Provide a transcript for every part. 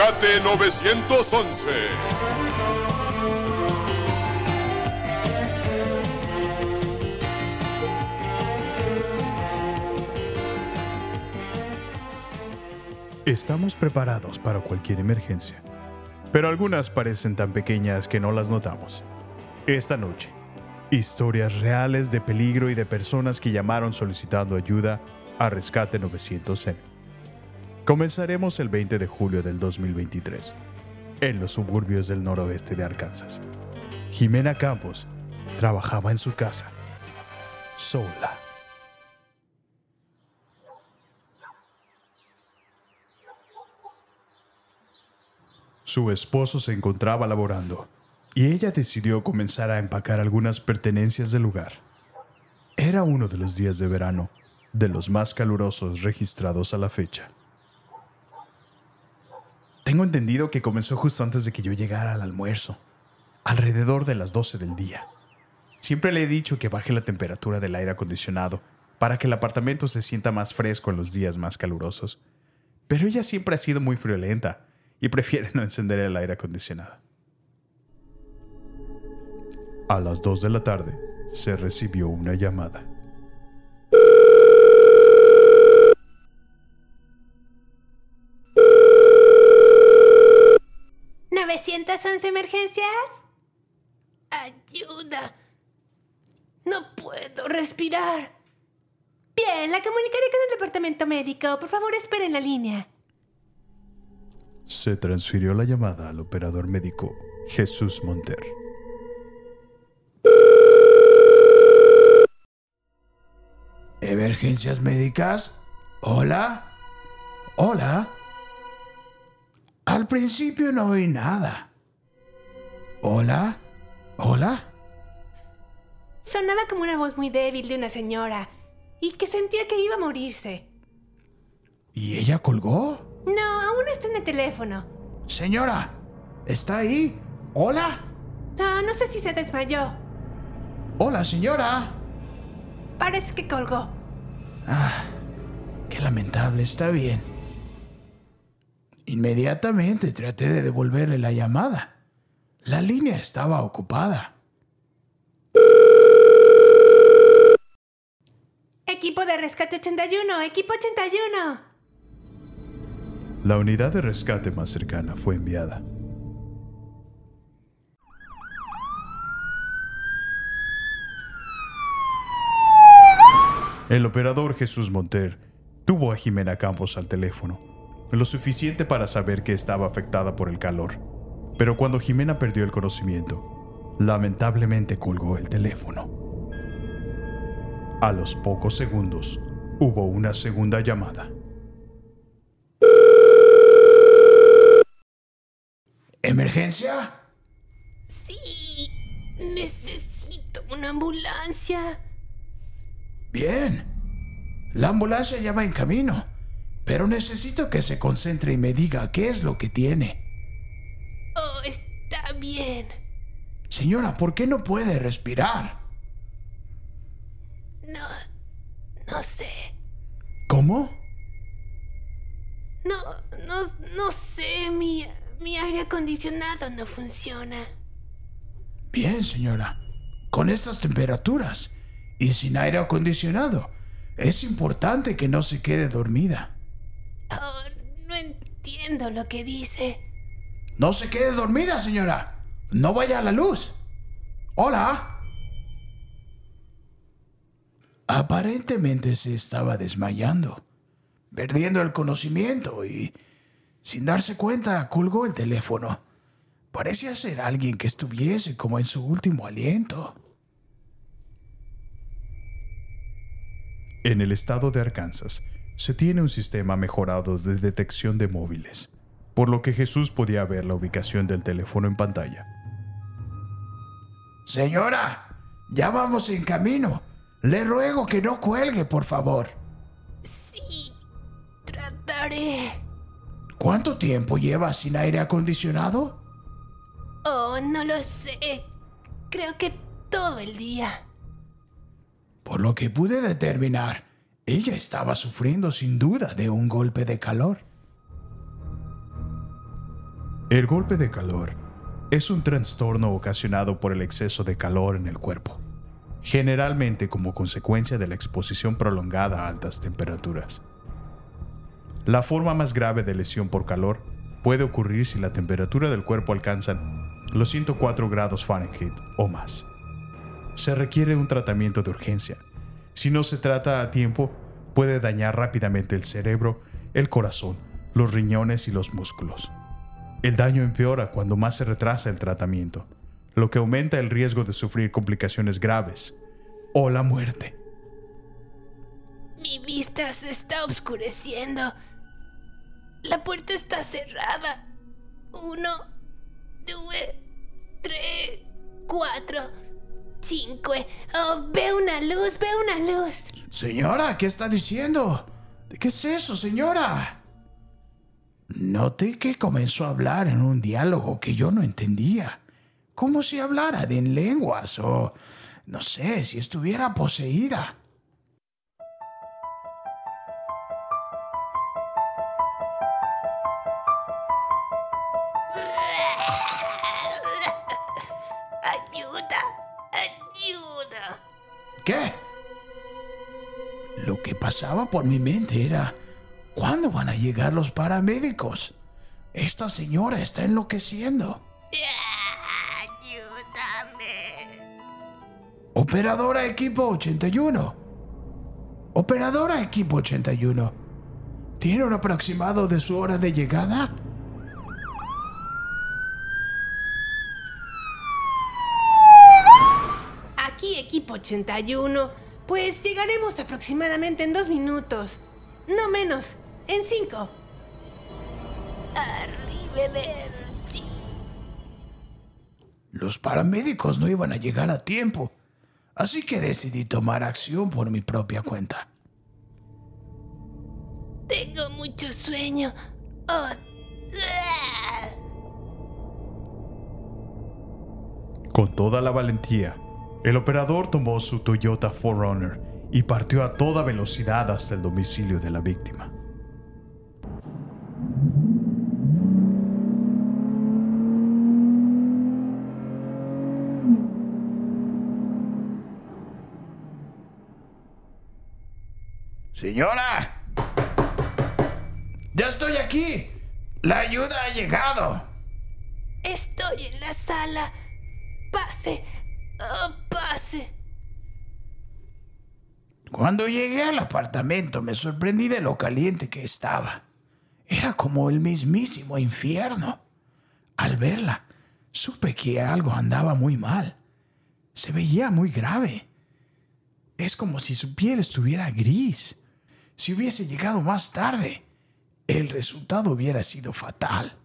Rescate 911. Estamos preparados para cualquier emergencia, pero algunas parecen tan pequeñas que no las notamos. Esta noche, historias reales de peligro y de personas que llamaron solicitando ayuda a Rescate 911. Comenzaremos el 20 de julio del 2023, en los suburbios del noroeste de Arkansas. Jimena Campos trabajaba en su casa, sola. Su esposo se encontraba laborando y ella decidió comenzar a empacar algunas pertenencias del lugar. Era uno de los días de verano, de los más calurosos registrados a la fecha. Tengo entendido que comenzó justo antes de que yo llegara al almuerzo, alrededor de las 12 del día. Siempre le he dicho que baje la temperatura del aire acondicionado para que el apartamento se sienta más fresco en los días más calurosos. Pero ella siempre ha sido muy friolenta y prefiere no encender el aire acondicionado. A las 2 de la tarde se recibió una llamada. ¿911 emergencias? Ayuda. No puedo respirar. Bien, la comunicaré con el departamento médico. Por favor, espere en la línea. Se transfirió la llamada al operador médico Jesús Monter. ¿Emergencias médicas? ¿Hola? ¿Hola? Al principio no oí nada. ¿Hola? ¿Hola? Sonaba como una voz muy débil de una señora y que sentía que iba a morirse. ¿Y ella colgó? No, aún está en el teléfono. Señora, ¿está ahí? ¿Hola? No, no sé si se desmayó. Hola, señora. Parece que colgó. Ah, qué lamentable, está bien. Inmediatamente traté de devolverle la llamada. La línea estaba ocupada. Equipo de rescate 81, equipo 81. La unidad de rescate más cercana fue enviada. El operador Jesús Monter tuvo a Jimena Campos al teléfono, lo suficiente para saber que estaba afectada por el calor. Pero cuando Jimena perdió el conocimiento, lamentablemente colgó el teléfono. A los pocos segundos, hubo una segunda llamada. ¿Emergencia? Sí, necesito una ambulancia. Bien. La ambulancia ya va en camino. Pero necesito que se concentre y me diga qué es lo que tiene. Oh, está bien. Señora, ¿por qué no puede respirar? No, no sé. ¿Cómo? No, no, no sé. Mi, mi aire acondicionado no funciona. Bien, señora. Con estas temperaturas y sin aire acondicionado, es importante que no se quede dormida. Oh, no entiendo lo que dice. No se quede dormida, señora. No vaya a la luz. Hola. Aparentemente se estaba desmayando, perdiendo el conocimiento y, sin darse cuenta, colgó el teléfono. Parecía ser alguien que estuviese como en su último aliento. En el estado de Arkansas se tiene un sistema mejorado de detección de móviles, por lo que Jesús podía ver la ubicación del teléfono en pantalla. Señora, ya vamos en camino. Le ruego que no cuelgue, por favor. Sí, trataré. ¿Cuánto tiempo lleva sin aire acondicionado? Oh, no lo sé. Creo que todo el día. Por lo que pude determinar, ella estaba sufriendo sin duda de un golpe de calor. El golpe de calor es un trastorno ocasionado por el exceso de calor en el cuerpo, generalmente como consecuencia de la exposición prolongada a altas temperaturas. La forma más grave de lesión por calor puede ocurrir si la temperatura del cuerpo alcanza los 104 grados Fahrenheit o más. Se requiere un tratamiento de urgencia. Si no se trata a tiempo, puede dañar rápidamente el cerebro, el corazón, los riñones y los músculos. El daño empeora cuando más se retrasa el tratamiento, lo que aumenta el riesgo de sufrir complicaciones graves o la muerte. Mi vista se está oscureciendo. La puerta está cerrada. Uno, dos, tres, cuatro, cinco. Oh, veo una luz, veo una luz. Señora, ¿qué está diciendo? ¿Qué es eso, señora? Noté que comenzó a hablar en un diálogo que yo no entendía. Como si hablara de en lenguas o, no sé, si estuviera poseída. Ayuda, ayuda. ¿Qué? Lo que pasaba por mi mente era, ¿cuándo van a llegar los paramédicos? Esta señora está enloqueciendo. Ayúdame. Operadora equipo 81. Operadora equipo 81. ¿Tiene un aproximado de su hora de llegada? Aquí equipo 81. Pues llegaremos aproximadamente en dos minutos. No menos. En cinco. Arrivederci. Los paramédicos no iban a llegar a tiempo, así que decidí tomar acción por mi propia cuenta. Tengo mucho sueño. Oh. Con toda la valentía, el operador tomó su Toyota 4Runner y partió a toda velocidad hasta el domicilio de la víctima. Señora, ya estoy aquí. La ayuda ha llegado. Estoy en la sala. Pase. Oh, pase. Cuando llegué al apartamento me sorprendí de lo caliente que estaba. Era como el mismísimo infierno. Al verla, supe que algo andaba muy mal. Se veía muy grave. Es como si su piel estuviera gris. Si hubiese llegado más tarde, el resultado hubiera sido fatal.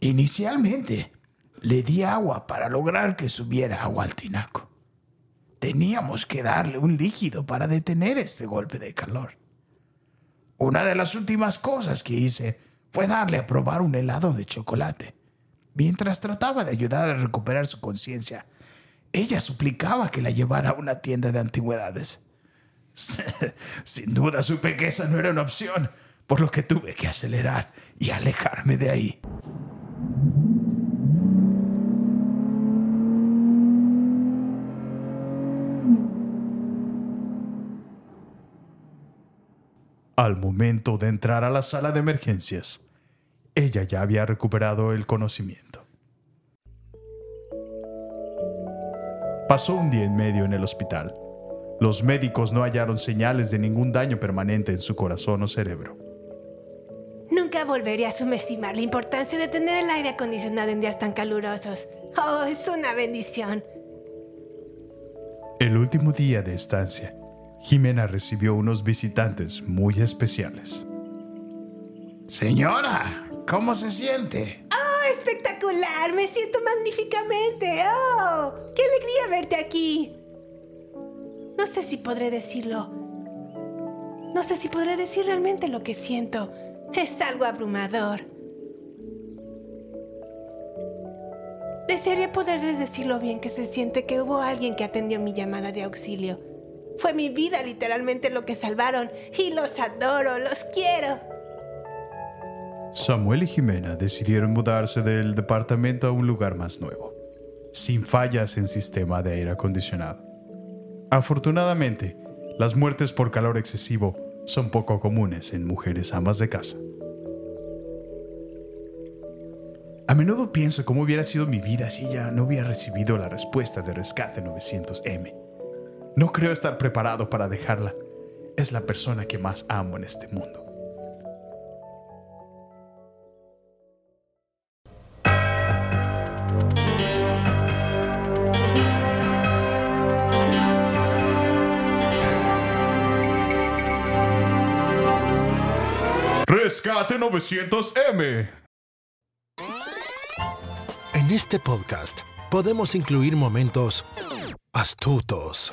Inicialmente, le di agua para lograr que subiera agua al tinaco. Teníamos que darle un líquido para detener este golpe de calor. Una de las últimas cosas que hice fue darle a probar un helado de chocolate. Mientras trataba de ayudar a recuperar su conciencia, ella suplicaba que la llevara a una tienda de antigüedades. Sin duda supe que esa no era una opción, por lo que tuve que acelerar y alejarme de ahí. Al momento de entrar a la sala de emergencias, ella ya había recuperado el conocimiento. Pasó un día y medio en el hospital. Los médicos no hallaron señales de ningún daño permanente en su corazón o cerebro. Nunca volveré a subestimar la importancia de tener el aire acondicionado en días tan calurosos. Oh, es una bendición. El último día de estancia, Jimena recibió unos visitantes muy especiales. Señora, ¿cómo se siente? ¡Oh, espectacular! Me siento magníficamente. ¡Oh! ¡Qué alegría verte aquí! No sé si podré decirlo. No sé si podré decir realmente lo que siento. Es algo abrumador. Desearía poderles decir lo bien que se siente que hubo alguien que atendió mi llamada de auxilio. Fue mi vida literalmente lo que salvaron y los adoro, los quiero. Samuel y Jimena decidieron mudarse del departamento a un lugar más nuevo, sin fallas en sistema de aire acondicionado. Afortunadamente, las muertes por calor excesivo son poco comunes en mujeres amas de casa. A menudo pienso cómo hubiera sido mi vida si ella no hubiera recibido la respuesta de Rescate 900M. No creo estar preparado para dejarla. Es la persona que más amo en este mundo. Rescate 900M. En este podcast podemos incluir momentos astutos,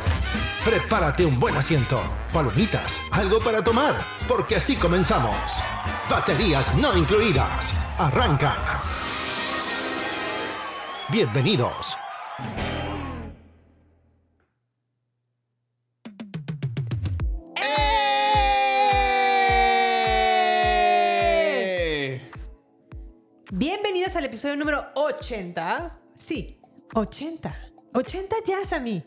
Prepárate un buen asiento, palomitas, algo para tomar, porque así comenzamos. Baterías no incluidas. Arranca. Bienvenidos. Bienvenidos al episodio número 80. Sí, 80. 80 ya, Sammy.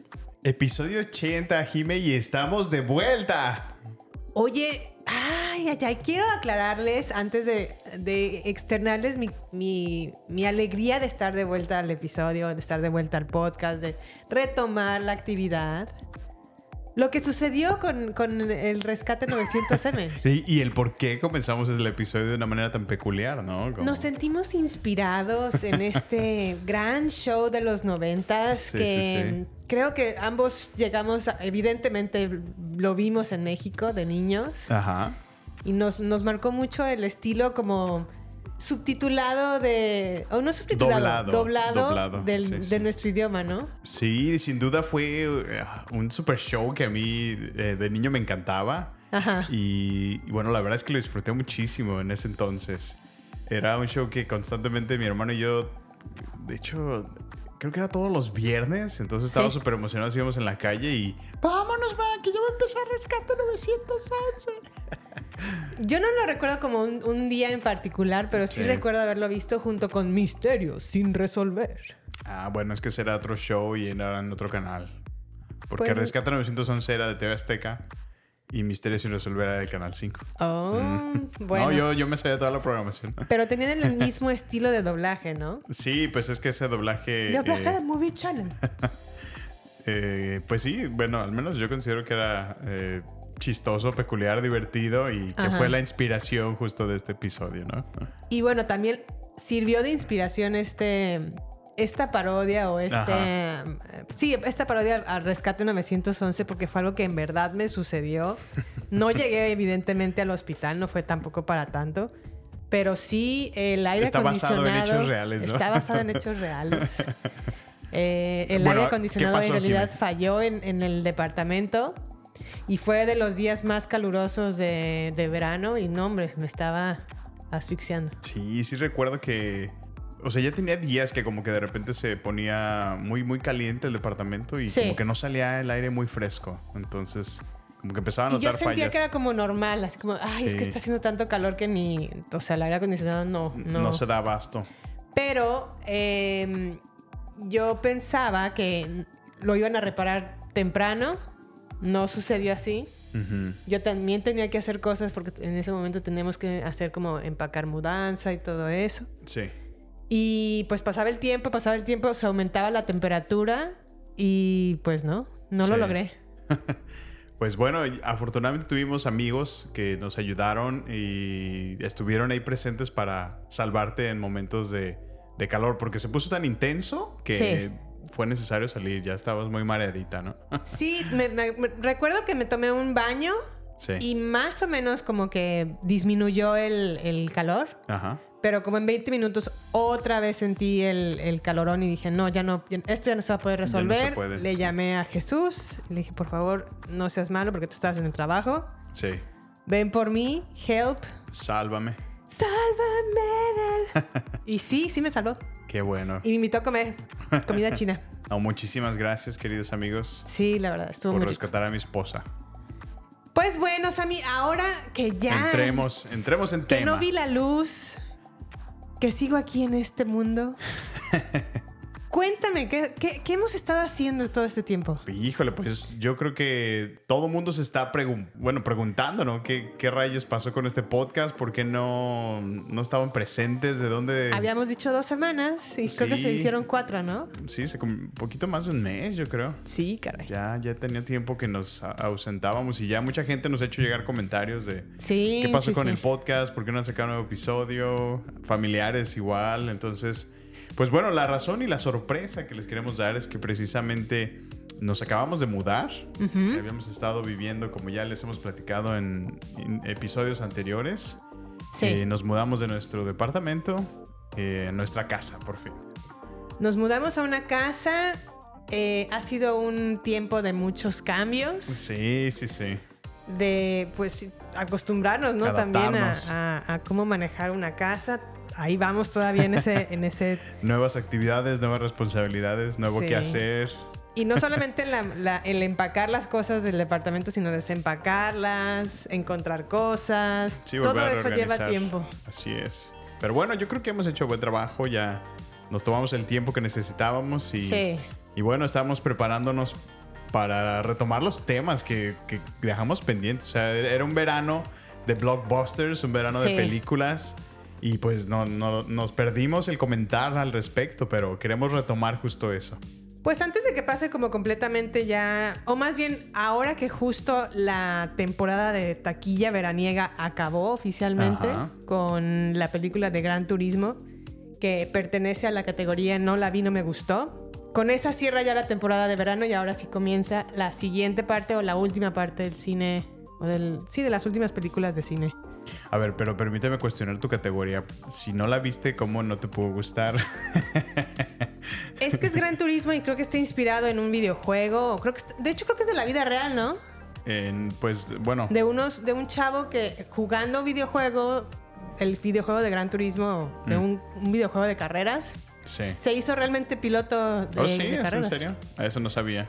Episodio 80, Jime, y estamos de vuelta. Oye, ay, ay, ay, quiero aclararles antes de, de externarles mi, mi- mi alegría de estar de vuelta al episodio, de estar de vuelta al podcast, de retomar la actividad. Lo que sucedió con, con el rescate 900M. Y, y el por qué comenzamos el episodio de una manera tan peculiar, ¿no? Como- Nos sentimos inspirados en este gran show de los noventas Sí, que sí, sí. Creo que ambos llegamos, a- evidentemente lo vimos en México de niños Ajá. y nos, nos marcó mucho el estilo como subtitulado de, o no subtitulado, Doblado, doblado, doblado, del- sí, de nuestro idioma, ¿no? Sí, sin duda fue eh, un super show que a mí eh, de niño me encantaba. Ajá. Y, y bueno, la verdad es que lo disfruté muchísimo en ese entonces. Era un show que constantemente mi hermano y yo, de hecho, creo que era todos los viernes, entonces Sí. súper emocionados, íbamos en la calle y vámonos, va, que ya va a empezar Rescate 911. Yo no lo recuerdo como un, un día en particular, pero sí Sí. recuerdo haberlo visto junto con Misterios sin resolver. Ah, bueno, es que será otro show y era en otro canal. Porque Pues- Rescate 911 era de TV Azteca y Misterio sin resolver era del Canal 5. Oh, bueno. No, yo, yo me sabía toda la programación. Pero tenían el mismo estilo de doblaje, ¿no? Sí, pues es que ese doblaje... Doblaje eh, de Movie Channel. eh, pues sí, bueno, al menos yo considero que era eh, chistoso, peculiar, divertido y que Ajá. fue la inspiración justo de este episodio, ¿no? Y bueno, también sirvió de inspiración este esta parodia o este Ajá. eh, sí, esta parodia al- Rescate 911 porque fue algo que en verdad me sucedió. No llegué evidentemente al hospital, no fue tampoco para tanto. Pero sí, el aire Está basado en acondicionado. hechos reales, ¿no? Está basado en hechos reales. Eh, el Bueno, aire ¿qué acondicionado pasó, en realidad falló en, en el departamento y fue de los días más calurosos de, de verano y no, hombre, me estaba asfixiando. Sí, sí recuerdo que... O sea, ya tenía días que como que de repente se ponía muy, muy caliente el departamento y Sí. como que no salía el aire muy fresco. Entonces, como que empezaba a Y yo notar sentía fallas. que era como normal, así como, ay, es que está haciendo tanto calor que ni, o sea, el aire acondicionado no, no. no. se da abasto. Pero eh, yo pensaba que lo iban a reparar temprano, no sucedió así. Yo también tenía que hacer cosas porque en ese momento teníamos que hacer como empacar mudanza y todo eso. Sí. Y pues pasaba el tiempo, pasaba el tiempo, se aumentaba la temperatura y pues no, no lo Sí. logré. Pues bueno, afortunadamente tuvimos amigos que nos ayudaron y estuvieron ahí presentes para salvarte en momentos de, de calor, porque se puso tan intenso que fue necesario salir. Ya estabas muy mareadita, ¿no? Sí, me- me- me- recuerdo que me tomé un baño Sí. y más o menos como que disminuyó el, el calor. Ajá. Pero como en 20 minutos otra vez sentí el, el calorón y dije, no, ya no, esto ya no se va a poder Ya no resolver. puede, le sí. llamé a Jesús, le dije, por favor, no seas malo porque tú estás en el trabajo. Sí. Ven por mí, help. Sálvame. Sálvame. del-". y sí, sí me salvó. Qué bueno. Y me invitó a comer comida china. No, muchísimas gracias, queridos amigos, Sí, la verdad, estuvo por muy rico. rescatar a mi esposa. Pues bueno, Sammy, ahora que ya... Entremos, entremos en que tema. no vi la luz, que sigo aquí en este mundo. Cuéntame, ¿qué, qué, qué hemos estado haciendo todo este tiempo? Híjole, pues yo creo que todo mundo se está pregun- bueno, preguntando, ¿no? ¿Qué, ¿Qué rayos pasó con este podcast? ¿Por qué no, no estaban presentes? ¿De dónde? Habíamos dicho dos semanas y creo que se hicieron cuatro, ¿no? Sí, se un poquito más de un mes, yo creo. Sí, caray. Ya, ya tenía tiempo que nos ausentábamos y ya mucha gente nos ha hecho llegar comentarios de Sí. qué pasó sí, con el podcast, por qué no han sacado un nuevo episodio, familiares igual. Entonces, pues bueno, la razón y la sorpresa que les queremos dar es que precisamente nos acabamos de mudar. Habíamos estado viviendo, como ya les hemos platicado en, en episodios anteriores. Sí. Eh, nos mudamos de nuestro departamento eh, a nuestra casa, por fin. Nos mudamos a una casa. eh, ha sido un tiempo de muchos cambios, Sí, sí, sí. de pues acostumbrarnos, ¿no? También a, Adaptarnos. a- a cómo manejar una casa. Ahí vamos todavía en ese, en ese Nuevas actividades, nuevas responsabilidades, nuevo Sí. que hacer. Y no solamente la- la- el empacar las cosas del departamento, sino desempacarlas, encontrar cosas. Sí, Todo eso lleva tiempo. Así es. Pero bueno, yo creo que hemos hecho buen trabajo. Ya nos tomamos el tiempo que necesitábamos y, Sí. y bueno, estamos preparándonos para retomar los temas que, que dejamos pendientes. O sea, era un verano de blockbusters, un verano Sí. de películas. Y pues no, no- nos perdimos el comentar al respecto, pero queremos retomar justo eso. Pues antes de que pase como completamente ya, o más bien ahora que justo la temporada de taquilla veraniega acabó oficialmente Ajá. con la película de Gran Turismo, que pertenece a la categoría No la vi, no me gustó. Con esa cierra ya la temporada de verano y ahora sí comienza la siguiente parte o la última parte del cine, o del, sí, de las últimas películas de cine. A ver, pero permíteme cuestionar tu categoría. Si no la viste, ¿cómo no te pudo gustar? Es que es Gran Turismo y creo que está inspirado en un videojuego. Creo que de hecho creo que es de la vida real, ¿no? En, pues bueno, De unos, de un chavo que jugando videojuego, el videojuego de Gran Turismo, de Mm. un, un videojuego de carreras, sí. se hizo realmente piloto de, ¿Oh, sí? de ¿Es en serio? A eso no sabía.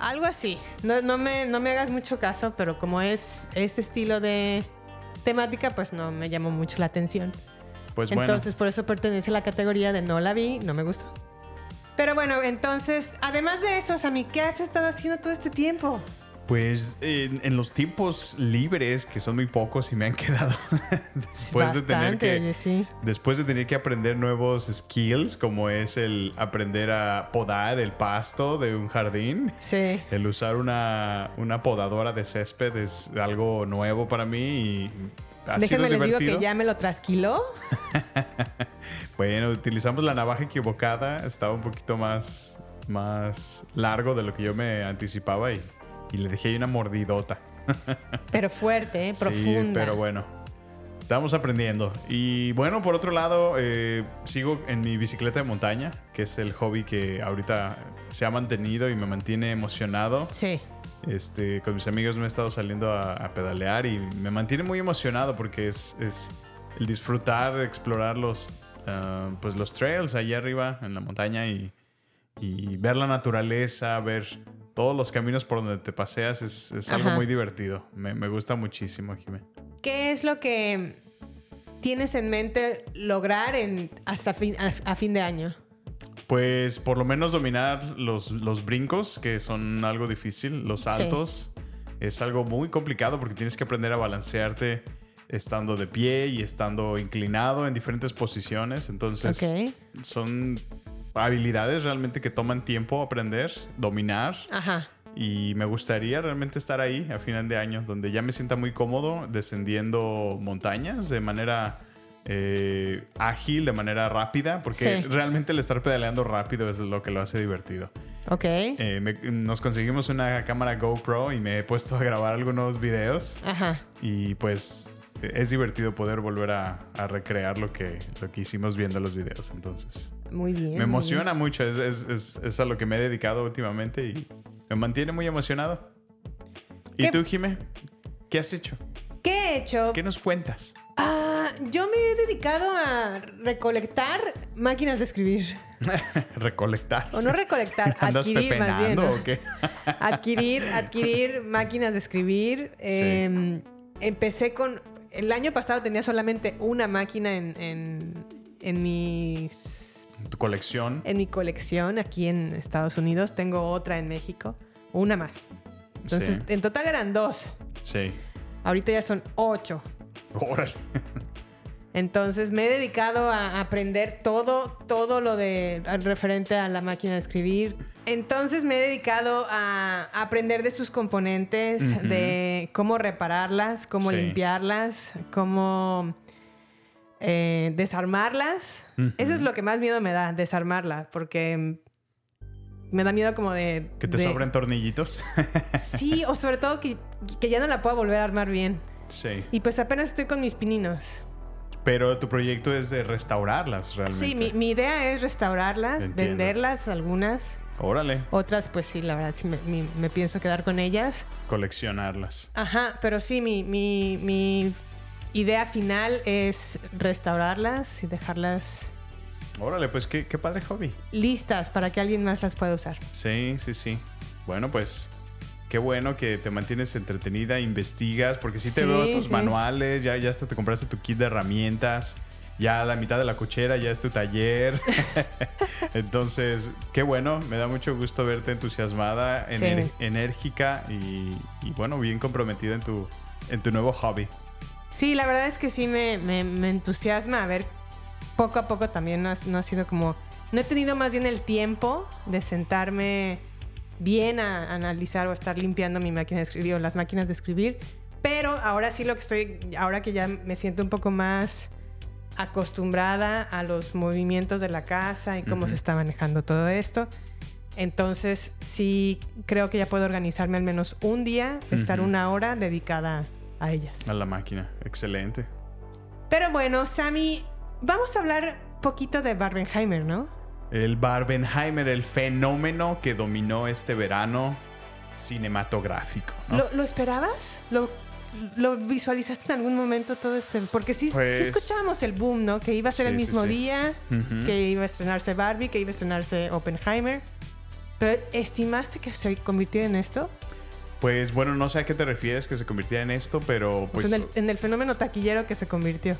Algo así. No, no me, no me hagas mucho caso, pero como es ese estilo de temática, pues no me llamó mucho la atención. Pues bueno. Entonces, por eso pertenece a la categoría de no la vi, no me gustó. Pero bueno, entonces, además de eso, Sammy, ¿qué has estado haciendo todo este tiempo? Pues en, en los tiempos libres, que son muy pocos y me han quedado después de tener que sí. después de tener que aprender nuevos skills, como es el aprender a podar el pasto de un jardín. Sí. El usar una, una podadora de césped es algo nuevo para mí y ha Déjenme les digo que ya me lo trasquiló. Bueno, utilizamos la navaja equivocada, estaba un poquito más, más largo de lo que yo me anticipaba y, y le dejé ahí una mordidota. Pero fuerte, ¿eh? Sí, profunda. pero bueno, estamos aprendiendo. Y bueno, por otro lado, eh, sigo en mi bicicleta de montaña, que es el hobby que ahorita se ha mantenido y me mantiene emocionado. Sí. Este, con mis amigos me he estado saliendo a, a pedalear y me mantiene muy emocionado porque es, es el disfrutar, explorar los, ah, pues los trails allá arriba en la montaña y, y ver la naturaleza, ver todos los caminos por donde te paseas es, es algo muy divertido. Me, me gusta muchísimo, Jimé. ¿Qué es lo que tienes en mente lograr en, hasta fin, a, a fin de año? Pues por lo menos dominar los, los brincos, que son algo difícil, los saltos. Es algo muy complicado porque tienes que aprender a balancearte estando de pie y estando inclinado en diferentes posiciones. Entonces son habilidades realmente que toman tiempo aprender, dominar. Ajá. Y me gustaría realmente estar ahí a final de año, donde ya me sienta muy cómodo descendiendo montañas de manera eh, ágil, de manera rápida, porque Sí. realmente el estar pedaleando rápido es lo que lo hace divertido. Ok. Eh, me- nos conseguimos una cámara GoPro y me he puesto a grabar algunos videos Ajá. y pues es divertido poder volver a, a recrear lo que, lo que hicimos viendo los videos. Entonces, Muy bien. me emociona mucho, es, es- es- es a lo que me he dedicado últimamente y me mantiene muy emocionado. ¿Y ¿Qué- tú, Jime? ¿Qué has hecho? ¿Qué he hecho? ¿Qué nos cuentas? Ah, yo me he dedicado a recolectar máquinas de escribir. Recolectar. O no recolectar, ¿Andas adquirir más bien. o qué? adquirir, adquirir máquinas de escribir. Eh, empecé con. El año pasado tenía solamente una máquina en, en, en mis- Tu colección. en mi colección aquí en Estados Unidos. Tengo otra en México. Una más. Entonces, Sí. en total eran dos. Sí. Ahorita ya son ocho. Órale. Entonces me he dedicado a aprender todo, todo lo de referente a la máquina de escribir. Entonces me he dedicado a aprender de sus componentes, de cómo repararlas, cómo Sí. limpiarlas, cómo eh, desarmarlas. Eso es lo que más miedo me da, desarmarla, porque me da miedo como de... Que te de- sobren tornillitos. Sí, o sobre todo que, que ya no la pueda volver a armar bien. sí. Y pues apenas estoy con mis pininos. Pero tu proyecto es de restaurarlas realmente. Sí, mi, mi idea es restaurarlas, Entiendo. venderlas algunas. Órale. Otras, pues sí, la verdad, sí me, pienso quedar con ellas. Coleccionarlas. Ajá, pero sí, mi, mi, mi idea final es restaurarlas y dejarlas Órale, pues qué, qué padre hobby. listas para que alguien más las pueda usar. Sí, sí, sí. Bueno, pues qué bueno que te mantienes entretenida, investigas, porque sí te Sí, veo tus sí. manuales, ya, ya hasta te compraste tu kit de herramientas, ya la mitad de la cochera ya es tu taller. Entonces, qué bueno, me da mucho gusto verte entusiasmada, Sí. enérgica y, y, bueno, bien comprometida en tu, en tu nuevo hobby. Sí, la verdad es que sí me, me- me entusiasma. A ver, poco a poco también no ha, no ha sido como... No he tenido más bien el tiempo de sentarme bien a analizar o a estar limpiando mi máquina de escribir o las máquinas de escribir. Pero ahora sí lo que estoy... Ahora que ya me siento un poco más acostumbrada a los movimientos de la casa y cómo Ujú. se está manejando todo esto. Entonces sí creo que ya puedo organizarme al menos un día, estar Ujú. una hora dedicada a ellas. A la máquina, excelente. Pero bueno, Sammy, vamos a hablar poquito de Barbenheimer, ¿no? El Barbenheimer, el fenómeno que dominó este verano cinematográfico. ¿no? ¿Lo, lo esperabas? ¿Lo, lo visualizaste en algún momento todo este? Porque sí, sí Pues- escuchábamos el boom, ¿no? Que iba a ser Sí, el mismo sí. día, que iba a estrenarse Barbie, que iba a estrenarse Oppenheimer. ¿Pero estimaste que se convirtiera en esto? Pues bueno, no sé a qué te refieres que se convirtiera en esto, pero O pues, sea, en, el, en el fenómeno taquillero que se convirtió.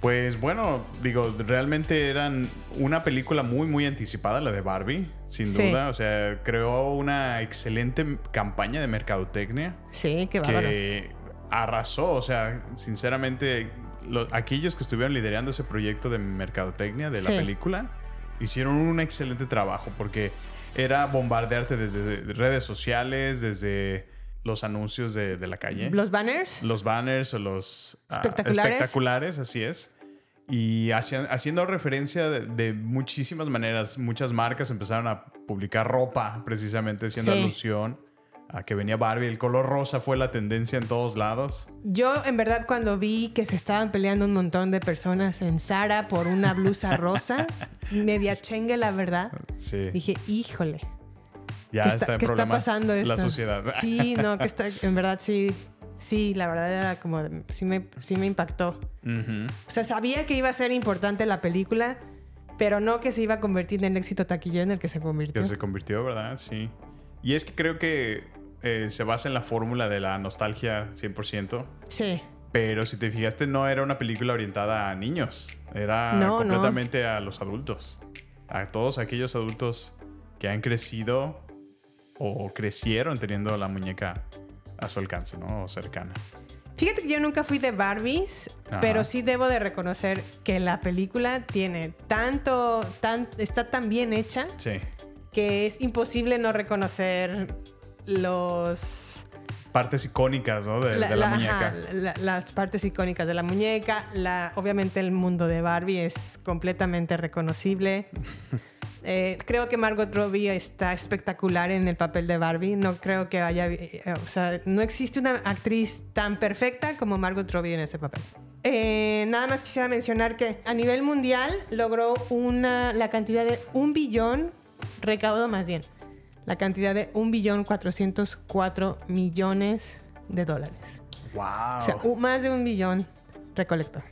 pues bueno, digo, realmente eran una película muy, muy anticipada, la de Barbie, sin Sí. duda. O sea, creó una excelente campaña de mercadotecnia Sí, qué bárbaro. que arrasó. O sea, sinceramente, lo- aquellos que estuvieron liderando ese proyecto de mercadotecnia de la Sí. película hicieron un excelente trabajo porque era bombardearte desde redes sociales, desde los anuncios de, de la calle. ¿Los banners? los banners o los ah, Espectaculares. espectaculares, así es. Y haciendo referencia de, de muchísimas maneras, muchas marcas empezaron a publicar ropa, precisamente haciendo Sí. alusión a que venía Barbie. El color rosa fue la tendencia en todos lados. Yo, en verdad, cuando vi que se estaban peleando un montón de personas en Sara por una blusa rosa, media chengue, la verdad, Sí. dije, híjole, ya ¿qué está, está, en qué está pasando esto? la sociedad. Sí, no, que está, en verdad, sí, sí, la verdad era como, sí me, sí me impactó. O sea, sabía que iba a ser importante la película, pero no que se iba a convertir en el éxito taquillero en el que se convirtió. Que se convirtió, ¿verdad? Sí. Y es que creo que eh, se basa en la fórmula de la nostalgia 100%. Sí. Pero si te fijaste, no era una película orientada a niños. Era No, no. completamente a los adultos. A todos aquellos adultos que han crecido o crecieron teniendo la muñeca a su alcance, ¿no? O cercana. Fíjate que yo nunca fui de Barbies, Ajá. pero sí debo de reconocer que la película tiene tanto, tan, está tan bien hecha Sí. que es imposible no reconocer los Partes icónicas, ¿no? De la, de la ajá, muñeca. la- las partes icónicas de la muñeca. La, obviamente el mundo de Barbie es completamente reconocible. Eh, creo que Margot Robbie está espectacular en el papel de Barbie. No creo que haya... eh, o sea, no existe una actriz tan perfecta como Margot Robbie en ese papel. Eh, nada más quisiera mencionar que a nivel mundial logró una, la cantidad de un billón, recaudo más bien, la cantidad de un billón 404 millones de dólares. Wow. O sea, más de un billón recolectó.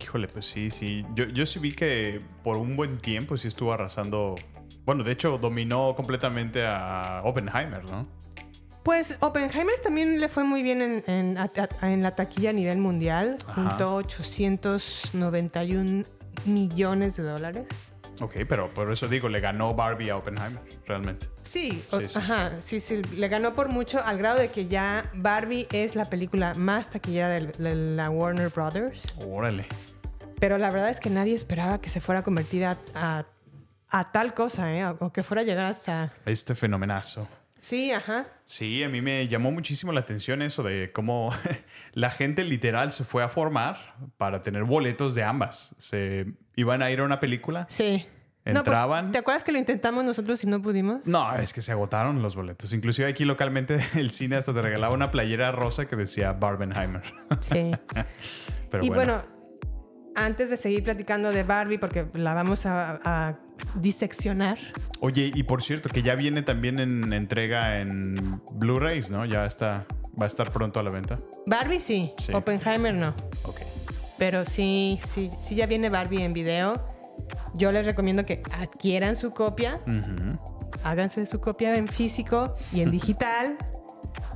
Híjole, pues sí, sí. Yo, yo sí vi que por un buen tiempo sí estuvo arrasando. Bueno, de hecho, dominó completamente a Oppenheimer, ¿no? Pues Oppenheimer también le fue muy bien en, en la taquilla a nivel mundial. Ajá. Juntó 891 millones de dólares. Ok, pero por eso digo, le ganó Barbie a Oppenheimer, realmente. Sí, Sí, sí, ajá, sí. sí, le ganó por mucho al grado de que ya Barbie es la película más taquillera de, la Warner Brothers. Órale. Pero la verdad es que nadie esperaba que se fuera a convertir a, a- a tal cosa, ¿eh? O que fuera a llegar hasta... Este fenomenazo. Sí, ajá. Sí, a mí me llamó muchísimo la atención eso de cómo la gente literal se fue a formar para tener boletos de ambas. Se iban a ir a una película. Sí. No, pues, Entraban. ¿Te acuerdas que lo intentamos nosotros y no pudimos? No, es que se agotaron los boletos. Inclusive aquí localmente el cine hasta te regalaba una playera rosa que decía Barbenheimer. Sí. Pero y bueno. bueno, antes de seguir platicando de Barbie, porque la vamos a, a diseccionar. Oye, y por cierto, que ya viene también en entrega en Blu-rays, ¿no? Ya está, va a estar pronto a la venta. Barbie sí, Sí. Oppenheimer no. Ok. Pero sí, sí, sí ya viene Barbie en video. Yo les recomiendo que adquieran su copia, háganse su copia en físico y en digital.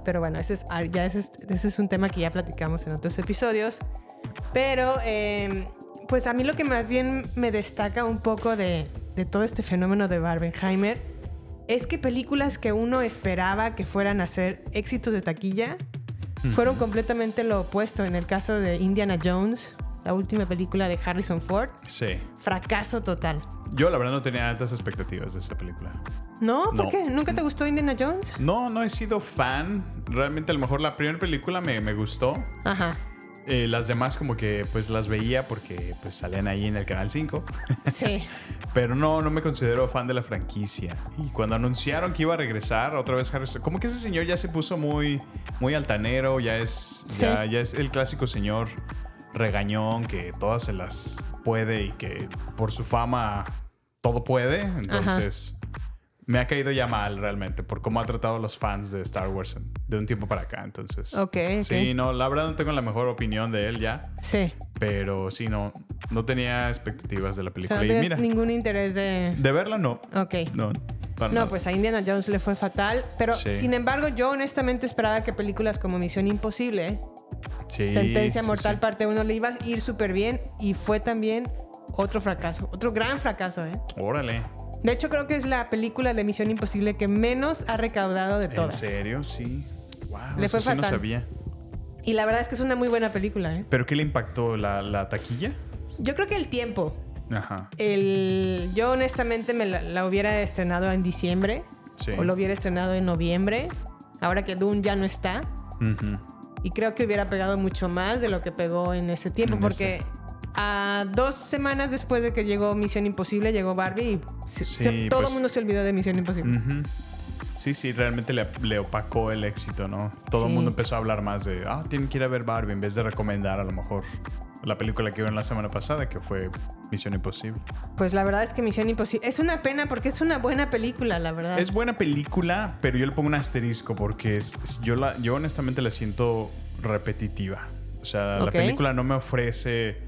Pero bueno, ese es, ah, ya ese es, ese es un tema que ya platicamos en otros episodios. Pero, eh, pues a mí lo que más bien me destaca un poco de, de todo este fenómeno de Barbenheimer es que películas que uno esperaba que fueran a ser éxitos de taquilla fueron completamente lo opuesto. En el caso de Indiana Jones, la última película de Harrison Ford, Sí. fracaso total. Yo la verdad no tenía altas expectativas de esa película. ¿No? ¿Por No. qué? ¿Nunca te gustó Indiana Jones? No, no he sido fan. Realmente a lo mejor la primera película me, me gustó. Ajá. Eh, las demás como que pues las veía porque pues salían ahí en el Canal 5. Sí. Pero no, no me considero fan de la franquicia. Y cuando anunciaron que iba a regresar otra vez Harrison, como que ese señor ya se puso muy, muy altanero, ya es, Sí. ya, ya es el clásico señor regañón que todas se las puede y que por su fama todo puede. Entonces me ha caído ya mal realmente por cómo ha tratado a los fans de Star Wars de un tiempo para acá. Entonces, Ok, ok. sí, no, la verdad no tengo la mejor opinión de él ya. Sí. Pero sí, no, no tenía expectativas de la O sea, película. no y mira, ningún interés de... de verla no. Ok. No, No, pues a Indiana Jones le fue fatal. Pero, Sí. sin embargo, yo honestamente esperaba que películas como Misión Imposible, Sí, Sentencia Mortal sí. Parte 1, le iba a ir súper bien. Y fue también otro fracaso. Otro gran fracaso, ¿eh? Órale. De hecho, creo que es la película de Misión Imposible que menos ha recaudado de ¿En todas. serio? Sí. Wow, Le eso fue sí no sabía. Y la verdad es que es una muy buena película, ¿eh? ¿Pero qué le impactó? ¿La, la taquilla? Yo creo que el tiempo. Ajá. El, yo honestamente me la, la hubiera estrenado en diciembre. Sí. O lo hubiera estrenado en noviembre. Ahora que Dune ya no está. Ujú. Y creo que hubiera pegado mucho más de lo que pegó en ese tiempo. En porque a dos semanas después de que llegó Misión Imposible, llegó Barbie y se- Sí, se- todo el pues- mundo se olvidó de Misión Imposible. Ujú. Sí, sí, realmente le, le opacó el éxito, ¿no? Todo el Sí. mundo empezó a hablar más de, ah, tienen que ir a ver Barbie en vez de recomendar a lo mejor la película que vieron la semana pasada, que fue Misión Imposible. Pues la verdad es que Misión Imposible es una pena porque es una buena película, la verdad. Es buena película, pero yo le pongo un asterisco porque es- es- yo, la, yo honestamente la siento repetitiva. O sea, Ok. la película no me ofrece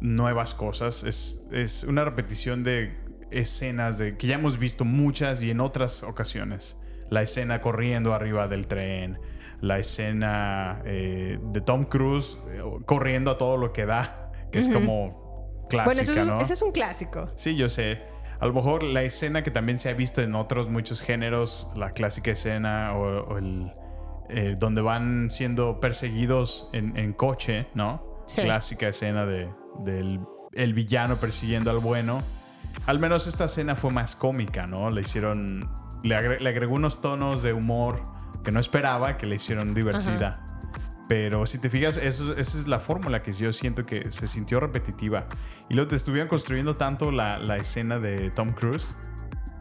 nuevas cosas. Es, es una repetición de escenas de, que ya hemos visto muchas y en otras ocasiones. La escena corriendo arriba del tren. La escena eh, de Tom Cruise eh, corriendo a todo lo que da. Que es como clásica, bueno, eso es, ¿no? ese es un clásico. Sí, yo sé. A lo mejor la escena que también se ha visto en otros muchos géneros, la clásica escena o, o el eh, donde van siendo perseguidos en, en coche, ¿no? Sí. Clásica escena de, del el villano persiguiendo al bueno. Al menos esta escena fue más cómica, ¿no? La hicieron, le, agre- le agregó unos tonos de humor que no esperaba que le hicieron divertida. Pero si te fijas, eso, esa es la fórmula que yo siento que se sintió repetitiva. Y luego te estuvieron construyendo tanto la, la escena de Tom Cruise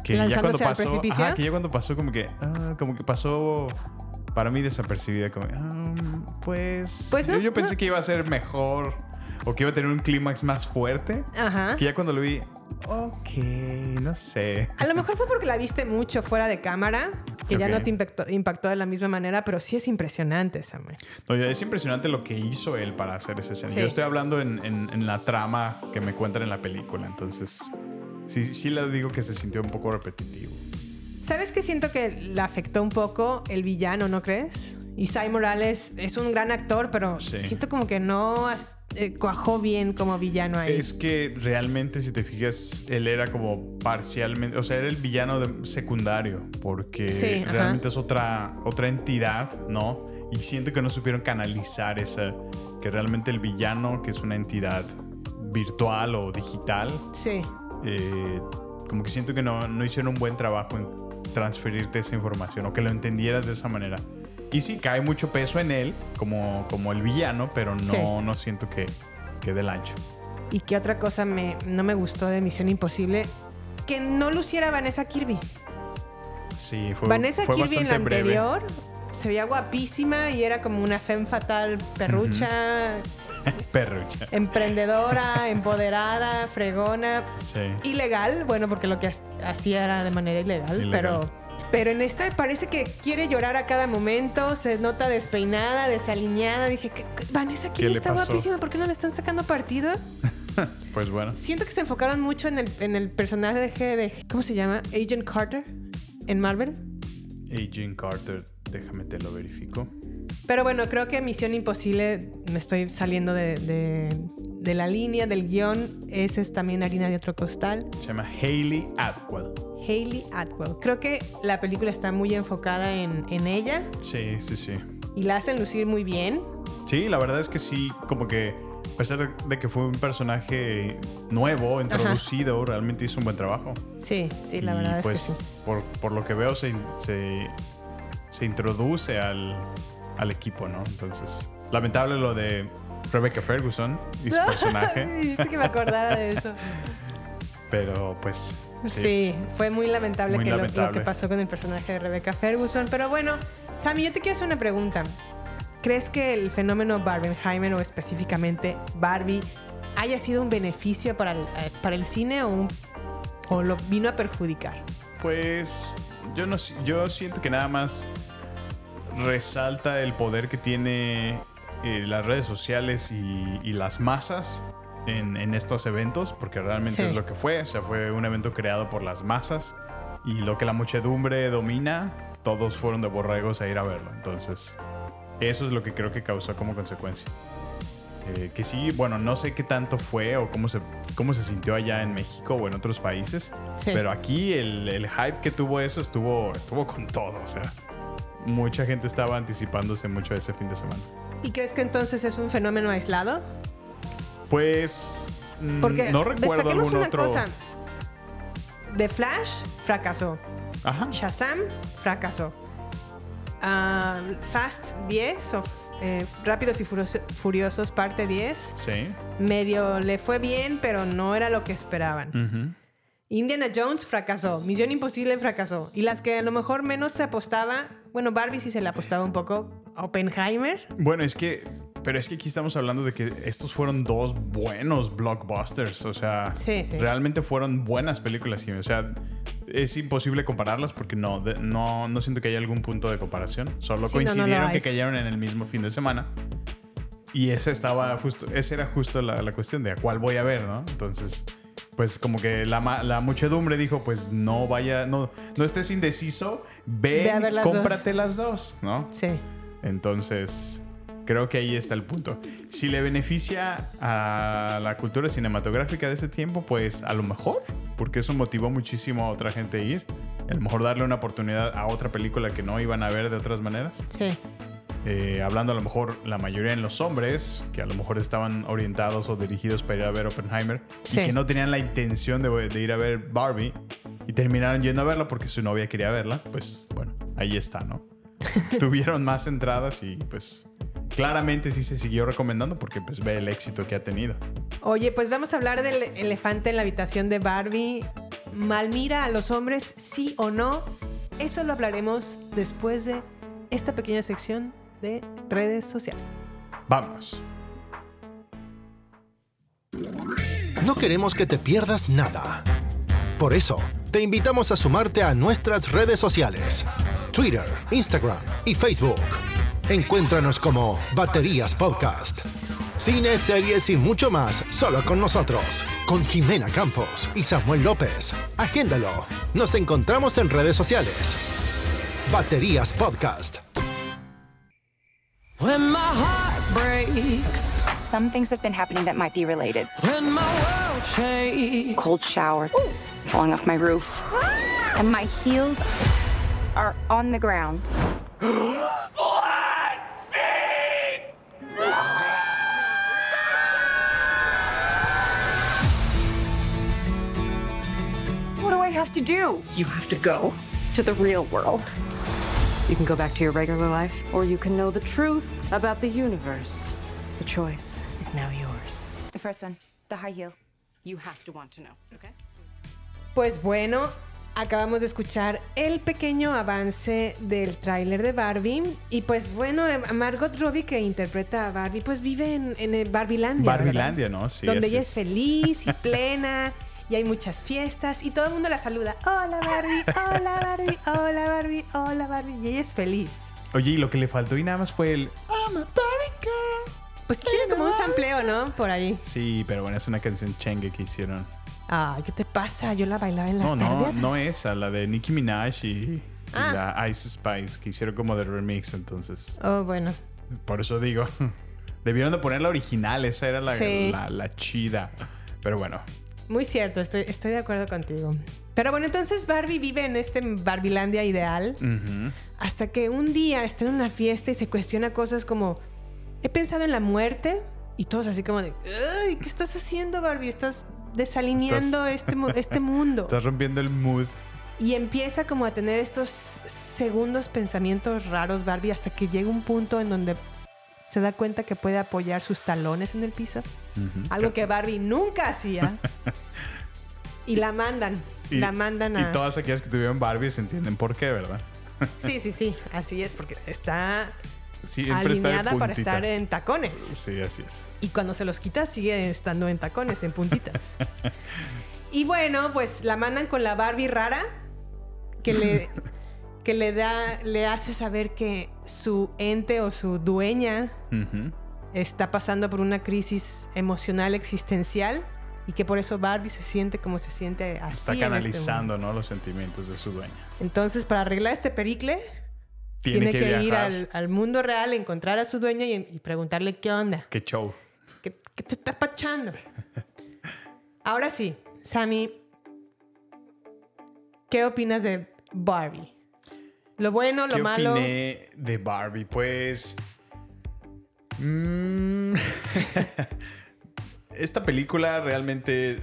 que ya cuando ¿Lanzándose al pasó, ajá, que ya cuando pasó como que, ah, como que pasó para mí desapercibida, como, ah, pues, Pues no, yo, yo pensé no. que iba a ser mejor o que iba a tener un clímax más fuerte. Ajá. Que ya cuando lo vi, ok, no sé. A lo mejor fue porque la viste mucho fuera de cámara, que ya no te impactó, impactó de la misma manera, pero sí es impresionante, Samuel. No, es impresionante lo que hizo él para hacer esa escena. Sí. Yo estoy hablando en, en- en la trama que me cuentan en la película, entonces sí, sí le digo que se sintió un poco repetitivo. ¿Sabes que siento que le afectó un poco el villano, no crees? Isai Morales es un gran actor, pero Sí. siento como que no eh, cuajó bien como villano ahí. Es que realmente, si te fijas, él era como parcialmente, o sea, era el villano de- secundario, porque Sí, ajá. realmente es otra, otra entidad, ¿no? Y siento que no supieron canalizar esa, que realmente el villano, que es una entidad virtual o digital, Sí. eh, como que siento que no, no hicieron un buen trabajo en transferirte esa información o que lo entendieras de esa manera. Y sí, cae mucho peso en él como, como el villano, pero no, Sí. no siento que, que del ancho. ¿Y qué otra cosa me, no me gustó de Misión Imposible? Que no luciera Vanessa Kirby. Sí, fue, Vanessa fue Kirby en la breve. anterior se veía guapísima y era como una femme fatal perrucha, Perrucha. emprendedora, empoderada, fregona. Sí. Ilegal, bueno, porque lo que ha- hacía era de manera ilegal, Ilegal. pero pero en esta parece que quiere llorar a cada momento, se nota despeinada, desaliñada. Dije, ¿qué- qué- Vanessa ¿Qué Kirby le está pasó? guapísima, ¿por qué no le están sacando partido? Pues bueno. Siento que se enfocaron mucho en el, en el personaje de, ¿cómo se llama? Agent Carter en Marvel. Agent Carter, déjame te lo verifico. Pero bueno, creo que Misión Imposible, me estoy saliendo de, de- de la línea del guion, esa es también harina de otro costal. Se llama Hayley Atwell. Hayley Atwell. Creo que la película está muy enfocada en, en ella Sí, sí, sí. y la hacen lucir muy bien. Sí, la verdad es que sí, como que a pesar de que fue un personaje nuevo, introducido, realmente hizo un buen trabajo. Sí, sí, la y verdad pues es que sí. por, por lo que veo se, se, se introduce al, al equipo, ¿no? Entonces, lamentable lo de Rebecca Ferguson y su personaje, Me hiciste que me acordara de eso. pero pues Sí, sí. fue muy lamentable, Muy que lo- que pasó con el personaje de Rebecca Ferguson. Pero bueno, Sammy, yo te quiero hacer una pregunta. ¿Crees que el fenómeno Barbenheimer o específicamente Barbie haya sido un beneficio para el, eh, para el cine o, un- o lo vino a perjudicar? Pues yo no yo siento que nada más resalta el poder que tiene eh, las redes sociales y, y las masas en, en estos eventos, porque realmente Sí. es lo que fue. O sea, fue un evento creado por las masas y lo que la muchedumbre domina, todos fueron de borregos a ir a verlo. Entonces, eso es lo que creo que causó como consecuencia. Eh, que sí, bueno, no sé qué tanto fue o cómo se, cómo se sintió allá en México o en otros países, Sí. pero aquí el, el hype que tuvo eso estuvo, estuvo con todo, o sea, mucha gente estaba anticipándose mucho ese fin de semana. ¿Y crees que entonces es un fenómeno aislado? Pues mm, Porque no recuerdo destaquemos algún una otro. cosa. The Flash fracasó. Ajá. Shazam fracasó. Ah, Fast 10 o eh, Rápidos y Furioso- Furiosos parte 10 Sí. medio le fue bien, pero no era lo que esperaban. Ujú. Indiana Jones fracasó, Misión Imposible fracasó. Y las que a lo mejor menos se apostaba, bueno, Barbie sí se le apostaba un poco, Oppenheimer. Bueno, es que, pero es que aquí estamos hablando de que estos fueron dos buenos blockbusters, o sea, Sí, sí. realmente fueron buenas películas, o sea, es imposible compararlas porque no, de- no, no siento que haya algún punto de comparación. Solo Sí, no, no lo coincidieron que cayeron en el mismo fin de semana. Y esa estaba justo, esa era justo la, la cuestión de a cuál voy a ver, ¿no? Entonces, pues como que la, muchedumbre dijo, pues no vaya, no, no estés indeciso, ve, Ve a ver las cómprate dos. las dos, ¿no? Sí. Entonces, creo que ahí está el punto. Si le beneficia a la cultura cinematográfica de ese tiempo, pues a lo mejor, porque eso motivó muchísimo a otra gente a ir. A lo mejor darle una oportunidad a otra película que no iban a ver de otras maneras. Sí. Eh, hablando a lo mejor la mayoría en los hombres, que a lo mejor estaban orientados o dirigidos para ir a ver Oppenheimer Sí. y que no tenían la intención de, de ir a ver Barbie y terminaron yendo a verla porque su novia quería verla, pues bueno, ahí está, ¿no? Tuvieron más entradas y pues claramente sí se siguió recomendando porque pues ve el éxito que ha tenido. Oye, pues vamos a hablar del elefante en la habitación de Barbie. ¿Malmira a los hombres, sí o no? Eso lo hablaremos después de esta pequeña sección de redes sociales. Vamos. No queremos que te pierdas nada. Por eso, te invitamos a sumarte a nuestras redes sociales, Twitter, Instagram y Facebook. Encuéntranos como Baterías Podcast. Cine, series y mucho más solo con nosotros, con Jimena Campos y Samuel López. Agéndalo. Nos encontramos en redes sociales. Baterías Podcast. When my heart breaks, Some things have been happening that might be related. when my world shakes. Cold shower, falling off my roof, and my heels are on the ground. have to do? You have to go to the real world. You can go back to your regular life, or you can know the truth about the universe. The choice is now yours. The first one, the high heel. You have to want to know, okay? Pues bueno, acabamos de escuchar el pequeño avance del tráiler de Barbie. Y pues bueno, eh, Margot Robbie, que interpreta a Barbie, pues vive en, en el Barbielandia. ¿verdad? Barbilandia, ¿no? Sí. donde ella es es. feliz y plena. Y hay muchas fiestas y todo el mundo la saluda. Hola Barbie, hola Barbie, hola Barbie, hola Barbie. Y ella es feliz. Oye, y lo que le faltó y nada más fue el... Pues tiene como un sampleo, ¿no? Por ahí. Sí, pero bueno, es una canción chengue que hicieron. Ay, ¿qué te pasa? Yo la bailaba en las No, no, no esa, la de Nicki Minaj y, y Ah. la Ice Spice, que hicieron como de remix, entonces. Oh, bueno. Por eso digo, debieron de poner la original, esa era la, Sí. la, la chida. Pero bueno, Muy cierto, estoy, estoy de acuerdo contigo. Pero bueno, entonces Barbie vive en este Barbilandia ideal ujú. hasta que un día está en una fiesta y se cuestiona cosas como, he pensado en la muerte y todos así como de, "Ay, ¿qué estás haciendo Barbie? Estás desalineando este, mu- este mundo. estás rompiendo el mood. Y empieza como a tener estos segundos pensamientos raros Barbie hasta que llega un punto en donde se da cuenta que puede apoyar sus talones en el piso. Algo que Barbie nunca hacía. y la mandan. Y- la mandan a. Y todas aquellas que tuvieron Barbie se entienden por qué, ¿verdad? Sí, sí, sí. Así es, porque está Siempre alineada para estar en tacones. Sí, así es. Y cuando se los quita, sigue estando en tacones, en puntitas. y bueno, pues la mandan con la Barbie rara que le, que le da, le hace saber que su ente o su dueña. Está pasando por una crisis emocional existencial y que por eso Barbie se siente como se siente así. Está en este canalizando. ¿no? Los sentimientos de su dueña. Entonces, para arreglar este pericle, tiene, que, ir al, al mundo real, encontrar a su dueña y, y preguntarle qué onda. Qué show. ¿Qué, qué te está pachando? Ahora sí, Sammy, ¿qué opinas de Barbie? Lo bueno, lo ¿Qué malo. opiné de Barbie? Pues. Mm, Esta película realmente.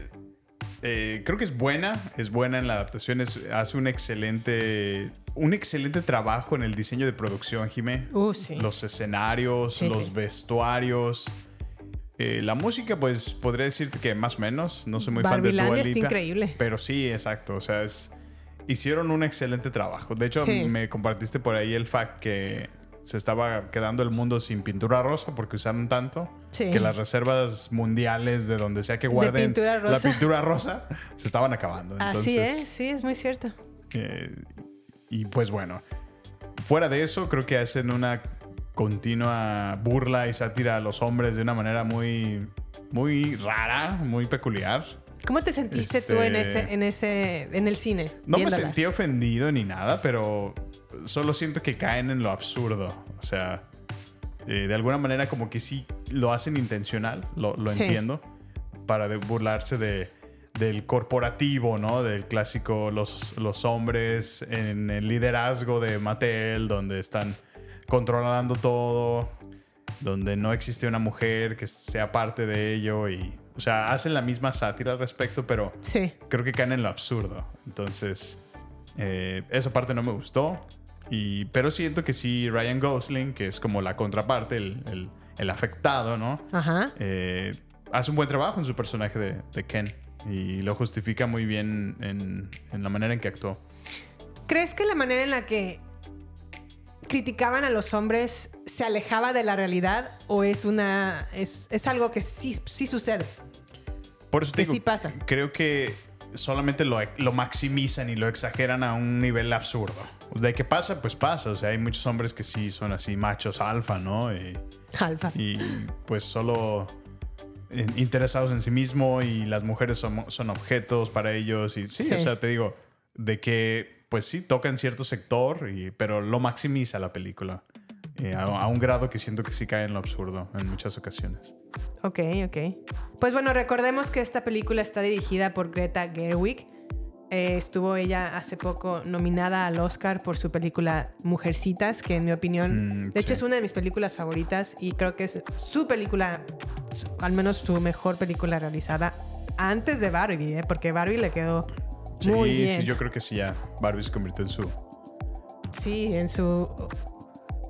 eh, creo que es buena. Es buena en la adaptación. es- hace un excelente. Un excelente trabajo en el diseño de producción, Jimé. Uh, sí. Los escenarios, Sí, los sí. vestuarios. Eh, la música, pues podría decirte que más o menos. No soy muy fan de Dua Barbilandia está Lipa, increíble. Pero sí, exacto. O sea, es, hicieron un excelente trabajo. De hecho, me compartiste por ahí el fact que se estaba quedando el mundo sin pintura rosa porque usaron tanto Sí. que las reservas mundiales de donde sea que guarden pintura la pintura rosa se estaban acabando. Así Entonces, es, sí, es muy cierto. eh, y pues bueno, fuera de eso, creo que hacen una continua burla y sátira a los hombres de una manera muy, muy rara, muy peculiar. ¿Cómo te sentiste tú en Este- ese, en ese, en el cine? No me sentí ofendido ni nada, pero solo siento que caen en lo absurdo. O sea, eh, de alguna manera como que sí lo hacen intencional, lo, lo Sí. entiendo, para de- burlarse de, del corporativo, ¿no? Del clásico, los, los hombres en el liderazgo de Mattel, donde están controlando todo, donde no existe una mujer que sea parte de ello y O sea, hacen la misma sátira al respecto, pero Sí. creo que caen en lo absurdo. Entonces, eh, esa parte no me gustó. Y, pero siento que sí, Ryan Gosling, que es como la contraparte, el, el- el afectado, ¿no? Ajá. Eh, hace un buen trabajo en su personaje de, de Ken. Y lo justifica muy bien en, en la manera en que actuó. ¿Crees que la manera en la que criticaban a los hombres se alejaba de la realidad o es una es, es algo que sí, sí sucede? Por eso te Que digo, sí pasa. creo que solamente lo, lo maximizan y lo exageran a un nivel absurdo. De que pasa, pues pasa. O sea, hay muchos hombres que sí son así machos alfa, ¿no? Y, Alfa. y, pues solo interesados en sí mismo y las mujeres son, son objetos para ellos. Y sí, Sí. o sea, te digo, de que pues sí tocan cierto sector, y, pero lo maximiza la película. Eh, a, a un grado que siento que sí cae en lo absurdo en muchas ocasiones. Ok, ok. Pues bueno, recordemos que esta película está dirigida por Greta Gerwig. Eh, estuvo ella hace poco nominada al Oscar por su película Mujercitas, que en mi opinión, Mm, de hecho es una de mis películas favoritas y creo que es su película, su- al menos su mejor película realizada antes de Barbie, ¿eh? porque Barbie le quedó Sí, muy bien. sí, yo creo que sí ya Barbie se convirtió en su... Sí, en su...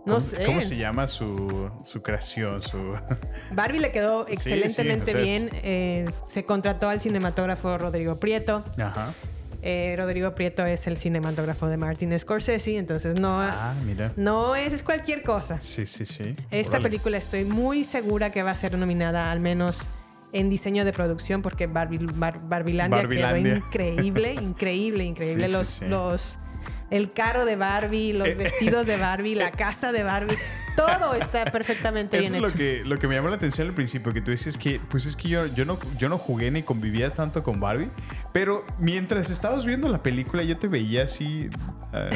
No ¿Cómo, sé. ¿Cómo se llama su, su creación? Su... Barbie le quedó excelentemente sí, o sea, bien. Eh, se contrató al cinematógrafo Rodrigo Prieto. Ajá. Eh, Rodrigo Prieto es el cinematógrafo de Martin Scorsese, entonces no, Ah, mira. no es, es cualquier cosa. Sí, sí, sí. Esta Órale. película estoy muy segura que va a ser nominada al menos en diseño de producción porque Barbie, Bar- Barbilandia, Barbilandia. quedó increíble, increíble, increíble. Sí, sí, los, sí. los, el carro de Barbie, los vestidos de Barbie, la casa de Barbie, todo está perfectamente Eso bien es hecho. lo que, lo que me llamó la atención al principio, que tú dices que, pues es que yo, yo, no, yo no jugué ni convivía tanto con Barbie, pero mientras estabas viendo la película yo te veía así, eh,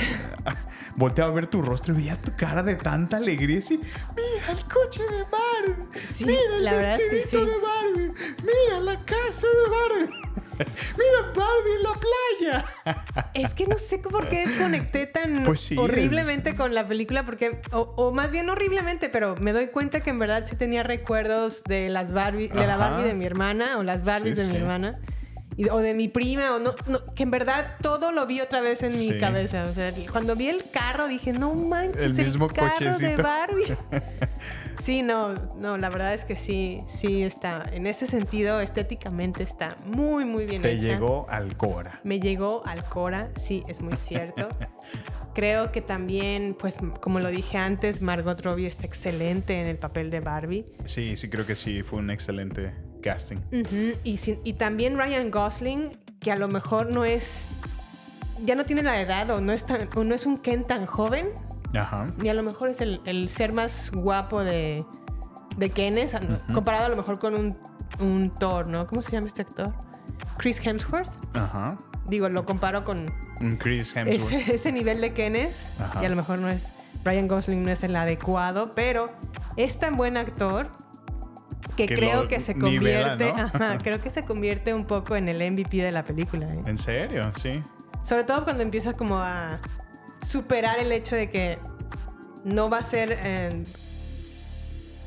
volteaba a ver tu rostro y veía tu cara de tanta alegría, así, mira el coche de Barbie, Sí, mira el es que vestidito sí. de Barbie, mira la casa de Barbie, mira Barbie en la playa. Es que no sé por qué conecté tan Pues sí, horriblemente con la película, porque, o, o más bien horriblemente, pero me doy cuenta que en verdad sí tenía recuerdos de las Barbie, de la. Barbie de mi hermana o las Barbies Sí, de mi hermana. Y- o de mi prima, o no, no, que en verdad todo lo vi otra vez en mi cabeza. O sea, cuando vi el carro dije, no manches, El el, mismo carro de. Barbie. Sí, no, no, la verdad es que sí, sí está. En ese sentido, estéticamente está muy, muy bien Te hecha. llegó al Cora. Me llegó al Cora, sí, es muy cierto. Creo que también, pues, como lo dije antes, Margot Robbie está excelente en el papel de Barbie. Sí, sí, creo que sí, fue un excelente casting. Y, sin- y también Ryan Gosling, que a lo mejor no es. Ya no tiene la edad o no es, tan, o no es un Ken tan joven. Ajá. Y a lo mejor es el, el ser más guapo de, de Kenes, comparado a lo mejor con un, un Thor, ¿no? ¿Cómo se llama este actor? Chris Hemsworth. Ajá. Digo, lo comparo con Chris Hemsworth. ese, ese nivel de Kenes. Ajá. Y a lo mejor no es. Ryan Gosling no es el adecuado, pero es tan buen actor que, Que creo que se nivela, convierte. ¿no? ajá, creo que se convierte un poco en el MVP de la película. ¿eh? ¿En serio? Sí. Sobre todo cuando empieza como a superar el hecho de que no va a ser. eh,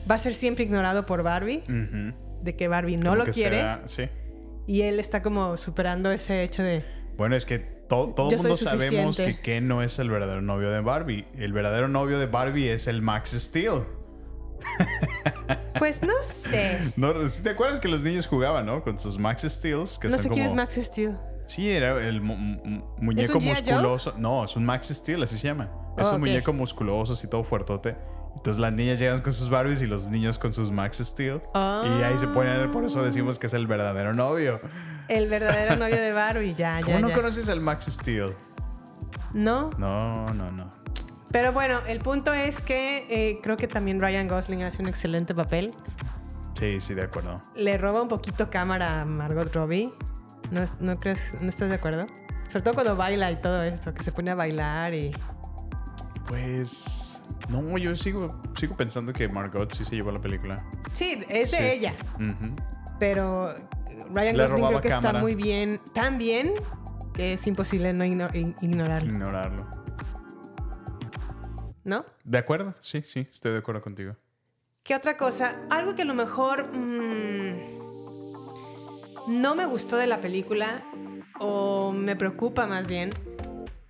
va a ser siempre ignorado por Barbie. De que Barbie no Como lo quiere. sea- sí. Y él está como superando ese hecho de. Bueno, es que to- todo Yo el mundo sabemos que Ken no es el verdadero novio de Barbie. El verdadero novio de Barbie es el Max Steel. Pues no sé. ¿No? ¿Sí ¿Te acuerdas que los niños jugaban, no? Con sus Max Steels. Que no sé quién es Max Steel. Sí, era el mu- mu- muñeco musculoso. No, es un Max Steel, así se llama. Es un muñeco musculoso, así todo fuertote. Entonces las niñas llegan con sus Barbies y los niños con sus Max Steel. Y ahí se ponen, por eso decimos que es el verdadero novio. El verdadero novio de Barbie, ya, ¿Cómo ya, no ya. conoces al Max Steel? No, No, no, no. Pero bueno, el punto es que eh, creo que también Ryan Gosling hace un excelente papel. Sí, sí, de acuerdo. Le roba un poquito cámara a Margot Robbie. ¿No, no crees? ¿No estás de acuerdo? Sobre todo cuando baila y todo esto, que se pone a bailar y... Pues. No, yo sigo, sigo pensando que Margot sí se llevó la película. Sí, es de Sí. ella, pero Ryan Le Gosling creo que está muy bien, tan bien que es imposible no igno- ig- ignorarlo, Ignorarlo. ¿No? De acuerdo, sí, sí, estoy de acuerdo contigo. ¿Qué otra cosa? Algo que a lo mejor... mm, no me gustó de la película, o me preocupa más bien,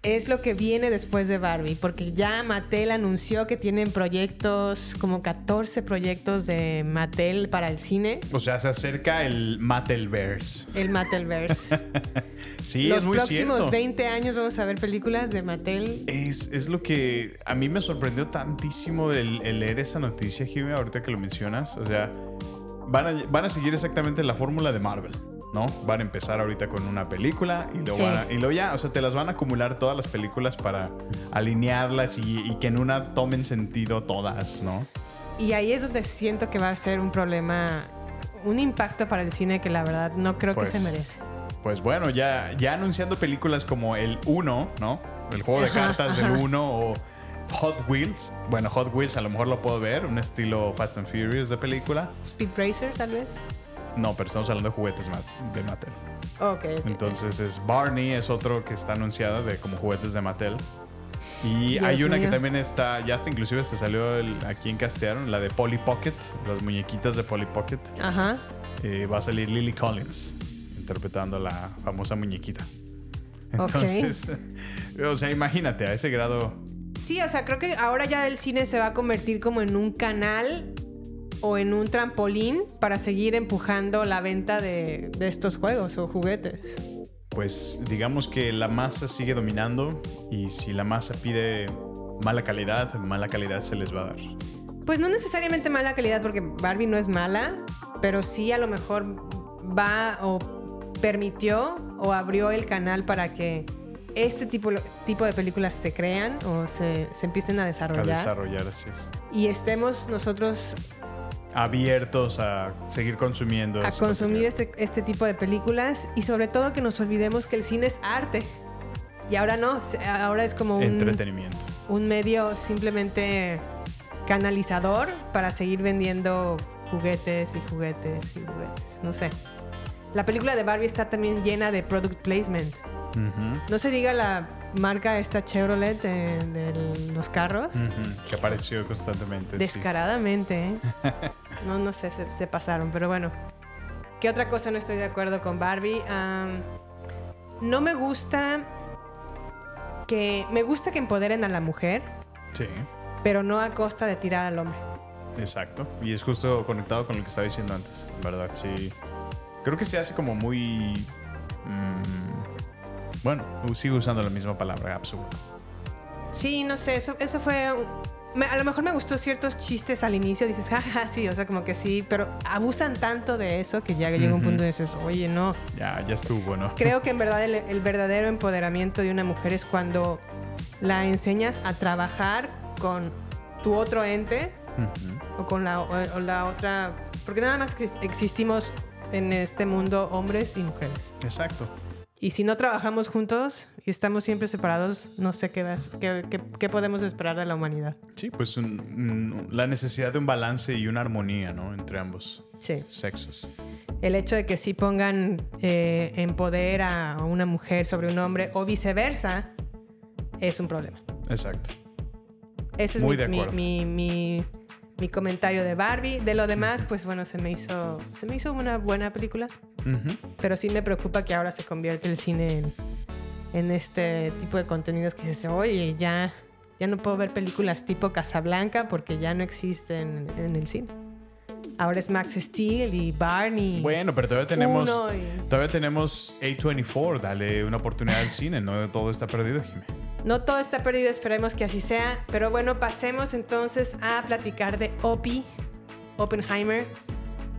es lo que viene después de Barbie, porque ya Mattel anunció que tienen proyectos, como 14 proyectos de Mattel para el cine. O sea, se acerca el Mattelverse. El Mattelverse. sí, Los es muy próximos cierto. 20 años vamos a ver películas de Mattel. Es, es lo que a mí me sorprendió tantísimo el, el leer esa noticia, Jimmy, ahorita que lo mencionas. O sea, van a, van a seguir exactamente la fórmula de Marvel, ¿no? Van a empezar ahorita con una película y luego, Sí. van a- y luego ya, o sea, te las van a acumular todas las películas para alinearlas y, y que en una tomen sentido todas, ¿no? Y ahí es donde siento que va a ser un problema, un impacto para el cine que la verdad no creo Pues, que se merece. Pues bueno, ya, ya anunciando películas como el 1, ¿no? El juego de cartas del ajá. 1 o Hot Wheels. Bueno, Hot Wheels a lo mejor lo puedo ver, un estilo Fast and Furious de película. Speed Racer, tal vez. No, pero estamos hablando de juguetes de Mattel. Ok. ok. Entonces es Barney, es otro que está anunciado de como juguetes de Mattel. Y Dios hay una que también está, ya hasta inclusive se salió el- aquí en castearon, la de Polly Pocket, las muñequitas de Polly Pocket. Ajá. Eh, va a salir Lily Collins interpretando a la famosa muñequita. Entonces, o sea, imagínate a ese grado. Sí, o sea, creo que ahora ya el cine se va a convertir como en un canal o en un trampolín para seguir empujando la venta de, de estos juegos o juguetes. Pues digamos que la masa sigue dominando y si la masa pide mala calidad, mala calidad se les va a dar. Pues no necesariamente mala calidad porque Barbie no es mala, pero sí a lo mejor va o permitió o abrió el canal para que este tipo, tipo de películas se crean o se, se empiecen a A desarrollar. desarrollar, así es. y estemos nosotros Abiertos a seguir consumiendo. a consumir este, este tipo de películas y sobre todo que nos olvidemos que el cine es arte. Y ahora no, ahora es como un, Entretenimiento. un medio simplemente canalizador para seguir vendiendo juguetes y juguetes y juguetes. No sé. La película de Barbie está también llena de product placement. No se diga la marca esta Chevrolet de, de los carros. Que apareció constantemente. sí. Descaradamente, ¿eh? No, no sé, se, se pasaron, pero bueno. ¿Qué otra cosa no estoy de acuerdo con Barbie? No me gusta que... Me gusta que empoderen a la mujer, Sí, pero no a costa de tirar al hombre. exacto. Y es justo conectado con lo que estaba diciendo antes, ¿verdad? Sí. Creo que se hace como muy. mm, bueno, sigo usando la misma palabra, absurdo. Sí, no sé, eso, eso fue... a lo mejor me gustó ciertos chistes al inicio, dices, jaja, sí, o sea, como que sí, pero abusan tanto de eso que ya llega un punto y dices, oye, no. Ya, ya estuvo, ¿no? Creo que en verdad el, el verdadero empoderamiento de una mujer es cuando la enseñas a trabajar con tu otro ente Ujú. o con la, o- o la otra... Porque nada más que existimos en este mundo hombres y mujeres. Exacto. Y si no trabajamos juntos y estamos siempre separados, no sé qué, vas- qué, qué- qué podemos esperar de la humanidad. Sí, pues un- un- la necesidad de un balance y una armonía, ¿no? Entre ambos Sí. sexos. El hecho de que sí pongan eh, en poder a una mujer sobre un hombre o viceversa es un problema. Exacto. Ese es Muy mi, de mi- acuerdo. mi- mi- mi comentario de Barbie. De lo demás, pues bueno, se me hizo, se me hizo una buena película. Ujú. Pero sí me preocupa que ahora se convierte el cine en, en este tipo de contenidos que dices, oye, ya, ya no puedo ver películas tipo Casablanca porque ya no existen en el cine. Ahora es Max Steel y Barney. Bueno, pero todavía tenemos. Y- Todavía tenemos A24. Dale una oportunidad al cine. No todo está perdido, Jimé. No todo está perdido, esperemos que así sea. Pero bueno, pasemos entonces a platicar de Opie, Oppenheimer,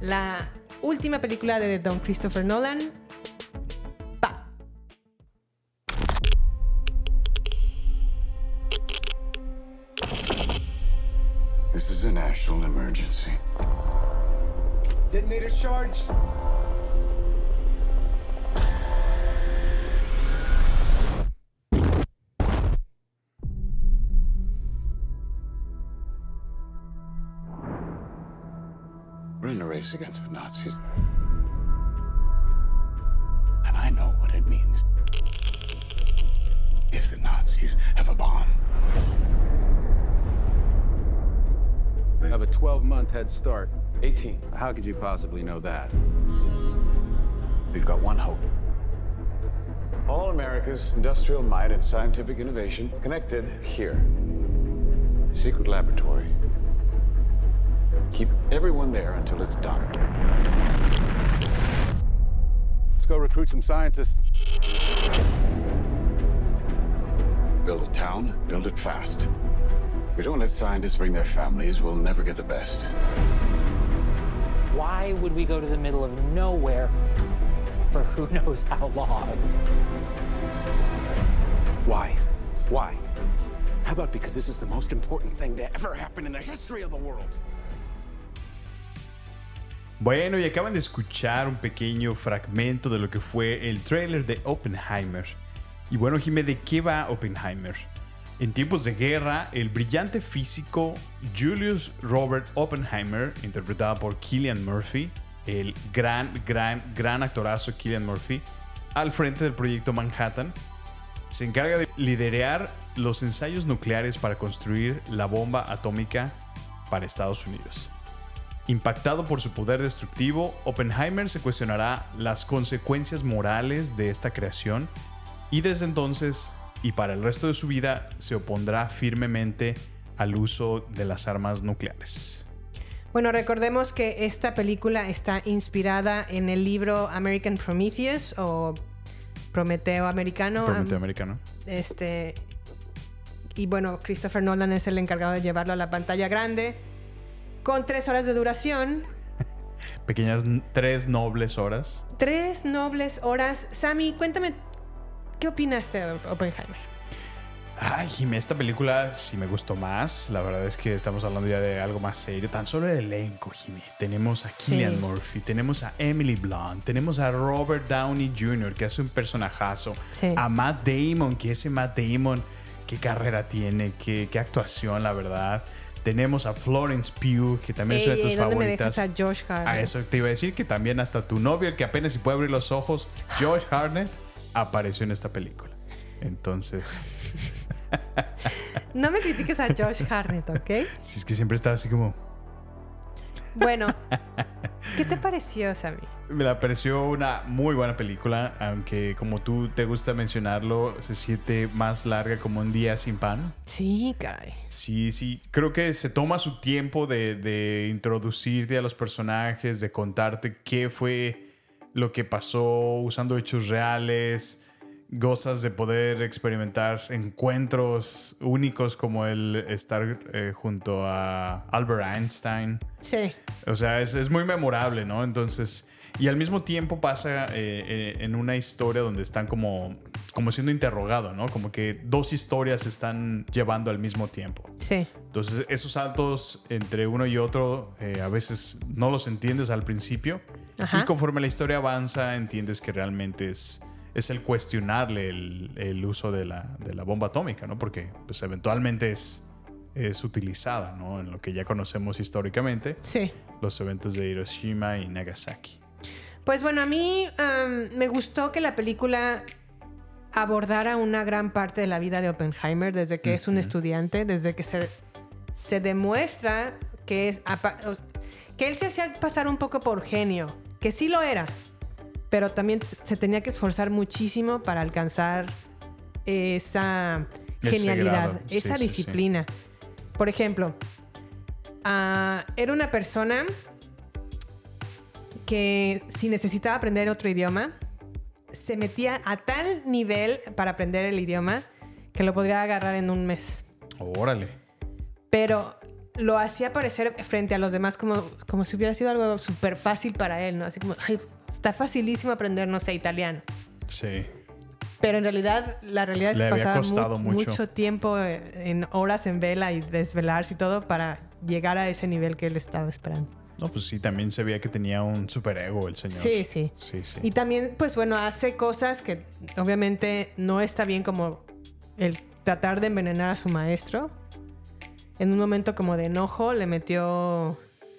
la última película de Don Christopher Nolan. Pa. This is a national emergency. Detonator charged. In a race against the Nazis. And I know what it means if the Nazis have a bomb. We have a 12 month head start. 18. How could you possibly know that? We've got one hope. All America's industrial might and scientific innovation connected here. A secret laboratory. Keep everyone there until it's done. Let's go recruit some scientists. Build a town, build it fast. If we don't let scientists bring their families, we'll never get the best. Why would we go to the middle of nowhere for who knows how long? Why? Why? How about because this is the most important thing to ever happen in the history of the world? Bueno, y acaban de escuchar un pequeño fragmento de lo que fue el trailer de Oppenheimer. Y bueno, Jimé, ¿de qué va Oppenheimer? En tiempos de guerra, el brillante físico Julius Robert Oppenheimer, interpretado por Killian Murphy, el gran, gran, gran actorazo Killian Murphy, al frente del proyecto Manhattan, se encarga de liderar los ensayos nucleares para construir la bomba atómica para Estados Unidos. Impactado por su poder destructivo, Oppenheimer se cuestionará las consecuencias morales de esta creación y desde entonces y para el resto de su vida se opondrá firmemente al uso de las armas nucleares. Bueno, recordemos que esta película está inspirada en el libro American Prometheus o Prometeo Americano. Prometeo Americano. Este. Y bueno, Christopher Nolan es el encargado de llevarlo a la pantalla grande. Con tres horas de duración. Pequeñas tres nobles horas. Tres nobles horas. Sammy, cuéntame, ¿qué opinaste de Oppenheimer? Ay, Jimé, esta película sí me gustó más. La verdad es que estamos hablando ya de algo más serio. Tan solo el elenco, Jimé. Tenemos a Killian Sí. Murphy, tenemos a Emily Blunt, tenemos a Robert Downey Jr., que hace un personajazo. Sí. A Matt Damon, que ese Matt Damon, qué carrera tiene, qué, qué actuación, la verdad. Tenemos a Florence Pugh, que también es una de tus ¿dónde me favoritas. dejas a Josh Hartnett? A eso te iba a decir que también hasta tu novio, el que apenas si puede abrir los ojos, Josh Hartnett, apareció en esta película. Entonces, No me critiques a Josh Hartnett, ¿ok? si es que siempre está así como... Bueno, ¿qué te pareció, Sammy? Me la pareció una muy buena película, aunque como tú te gusta mencionarlo, se siente más larga como un día sin pan. Sí, caray. Sí, sí, creo que se toma su tiempo de, de introducirte a los personajes, de contarte qué fue lo que pasó usando hechos reales, gozas de poder experimentar encuentros únicos como el estar eh, junto a Albert Einstein. Sí. O sea, es, es muy memorable, ¿no? Entonces, y al mismo tiempo pasa eh, eh, en una historia donde están como, como siendo interrogado, ¿no? Como que dos historias se están llevando al mismo tiempo. Sí. Entonces, esos saltos entre uno y otro eh, a veces no los entiendes al principio. Ajá. Y conforme la historia avanza, entiendes que realmente es, es el cuestionarle el, el uso de la, de la bomba atómica, ¿no? Porque pues, eventualmente es, es utilizada, ¿no? En lo que ya conocemos históricamente. Sí. Los eventos de Hiroshima y Nagasaki. Pues bueno, a mí me gustó que la película abordara una gran parte de la vida de Oppenheimer desde que es un estudiante, desde que se, se demuestra que, es, que él se hacía pasar un poco por genio, que sí lo era, pero también se- tenía que esforzar muchísimo para alcanzar esa genialidad. Sí, esa sí, sí. disciplina. Por ejemplo, ah, era una persona que si necesitaba aprender otro idioma, se metía a tal nivel para aprender el idioma que lo podría agarrar en un mes. Órale. Pero lo hacía parecer frente a los demás como, como si hubiera sido algo súper fácil para él, ¿no? Así como, "Ay, está facilísimo aprender, no sé, italiano. Sí. Pero en realidad, la realidad es Le que pasaba mu- mucho. mucho tiempo eh, en horas en vela y desvelarse y todo para llegar a ese nivel que él estaba esperando. No, pues sí, también se veía que tenía un superego el señor. Sí, sí. Sí, sí. Y también, pues bueno, hace cosas que obviamente no está bien como el tratar de envenenar a su maestro. En un momento como de enojo le metió...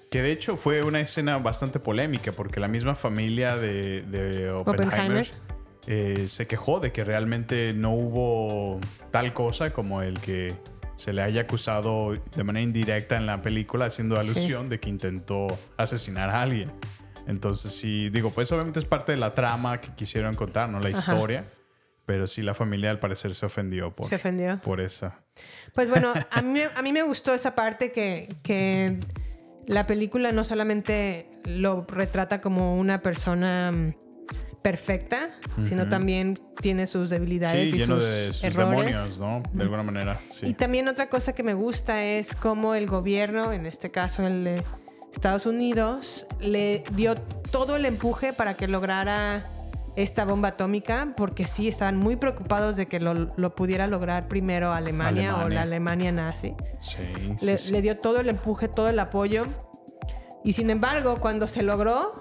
Que de hecho fue una escena bastante polémica porque la misma familia de, de Oppenheimer, Oppenheimer. eh, se quejó de que realmente no hubo tal cosa como el que se le haya acusado de manera indirecta en la película haciendo Sí. alusión de que intentó asesinar a alguien. Entonces, sí, digo, pues obviamente es parte de la trama que quisieron contar, ¿no? La Ajá. historia. Pero sí, la familia al parecer se ofendió por, Se ofendió. por esa. Pues bueno, a mí, a mí me gustó esa parte que, que la película no solamente lo retrata como una persona perfecta, sino también tiene sus debilidades Sí, y lleno sus, de sus errores. demonios, ¿no? De alguna manera, Y también otra cosa que me gusta es cómo el gobierno, en este caso el de Estados Unidos, le dio todo el empuje para que lograra esta bomba atómica, porque sí estaban muy preocupados de que lo, lo pudiera lograr primero Alemania, o la Alemania nazi. Sí, Le, sí, le dio todo el empuje, todo el apoyo. Y sin embargo, cuando se logró,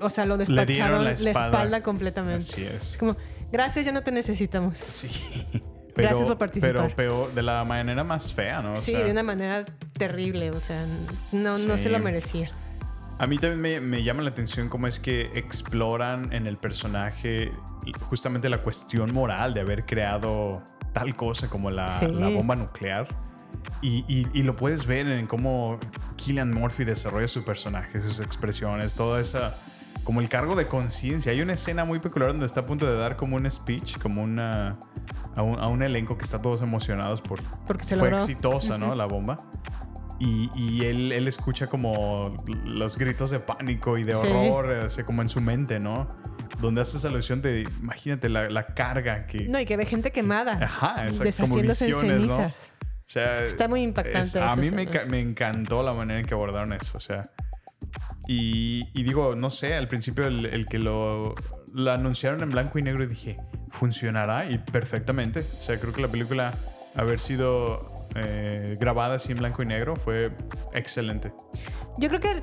o sea, lo Le dieron despacharon la la espalda, espada. completamente. Así es. como, gracias, ya no te necesitamos. Sí. Gracias por participar. Pero peor, de la manera más fea, ¿no? O sí, sea, de una manera terrible, o sea, no, no Sí. se lo merecía. A mí también me, me llama la atención cómo es que exploran en el personaje justamente la cuestión moral de haber creado tal cosa como la, Sí. la bomba nuclear. Y, y- y lo puedes ver en cómo Killian Murphy desarrolla su personaje, sus expresiones, toda esa... Como el cargo de conciencia. Hay una escena muy peculiar donde está a punto de dar como un speech, como una... A un, a un elenco que está todos emocionados por... Porque se fue logró. exitosa, ¿no? La bomba. Y, y él, él escucha como los gritos de pánico y de Sí. horror, eh, así como en su mente, ¿no? Donde hace esa alusión de, imagínate la, la carga que... No, y que ve gente quemada, Ajá, exacto, como deshaciéndose en visiones, ¿no? O sea, Está muy impactante es- a mí me, me encantó la manera en que abordaron eso, o sea. Y, y digo, no sé, al principio el, el que lo, lo anunciaron en blanco y negro y dije, funcionará y perfectamente. O sea, creo que la película haber sido eh, grabada así en blanco y negro fue excelente. Yo creo que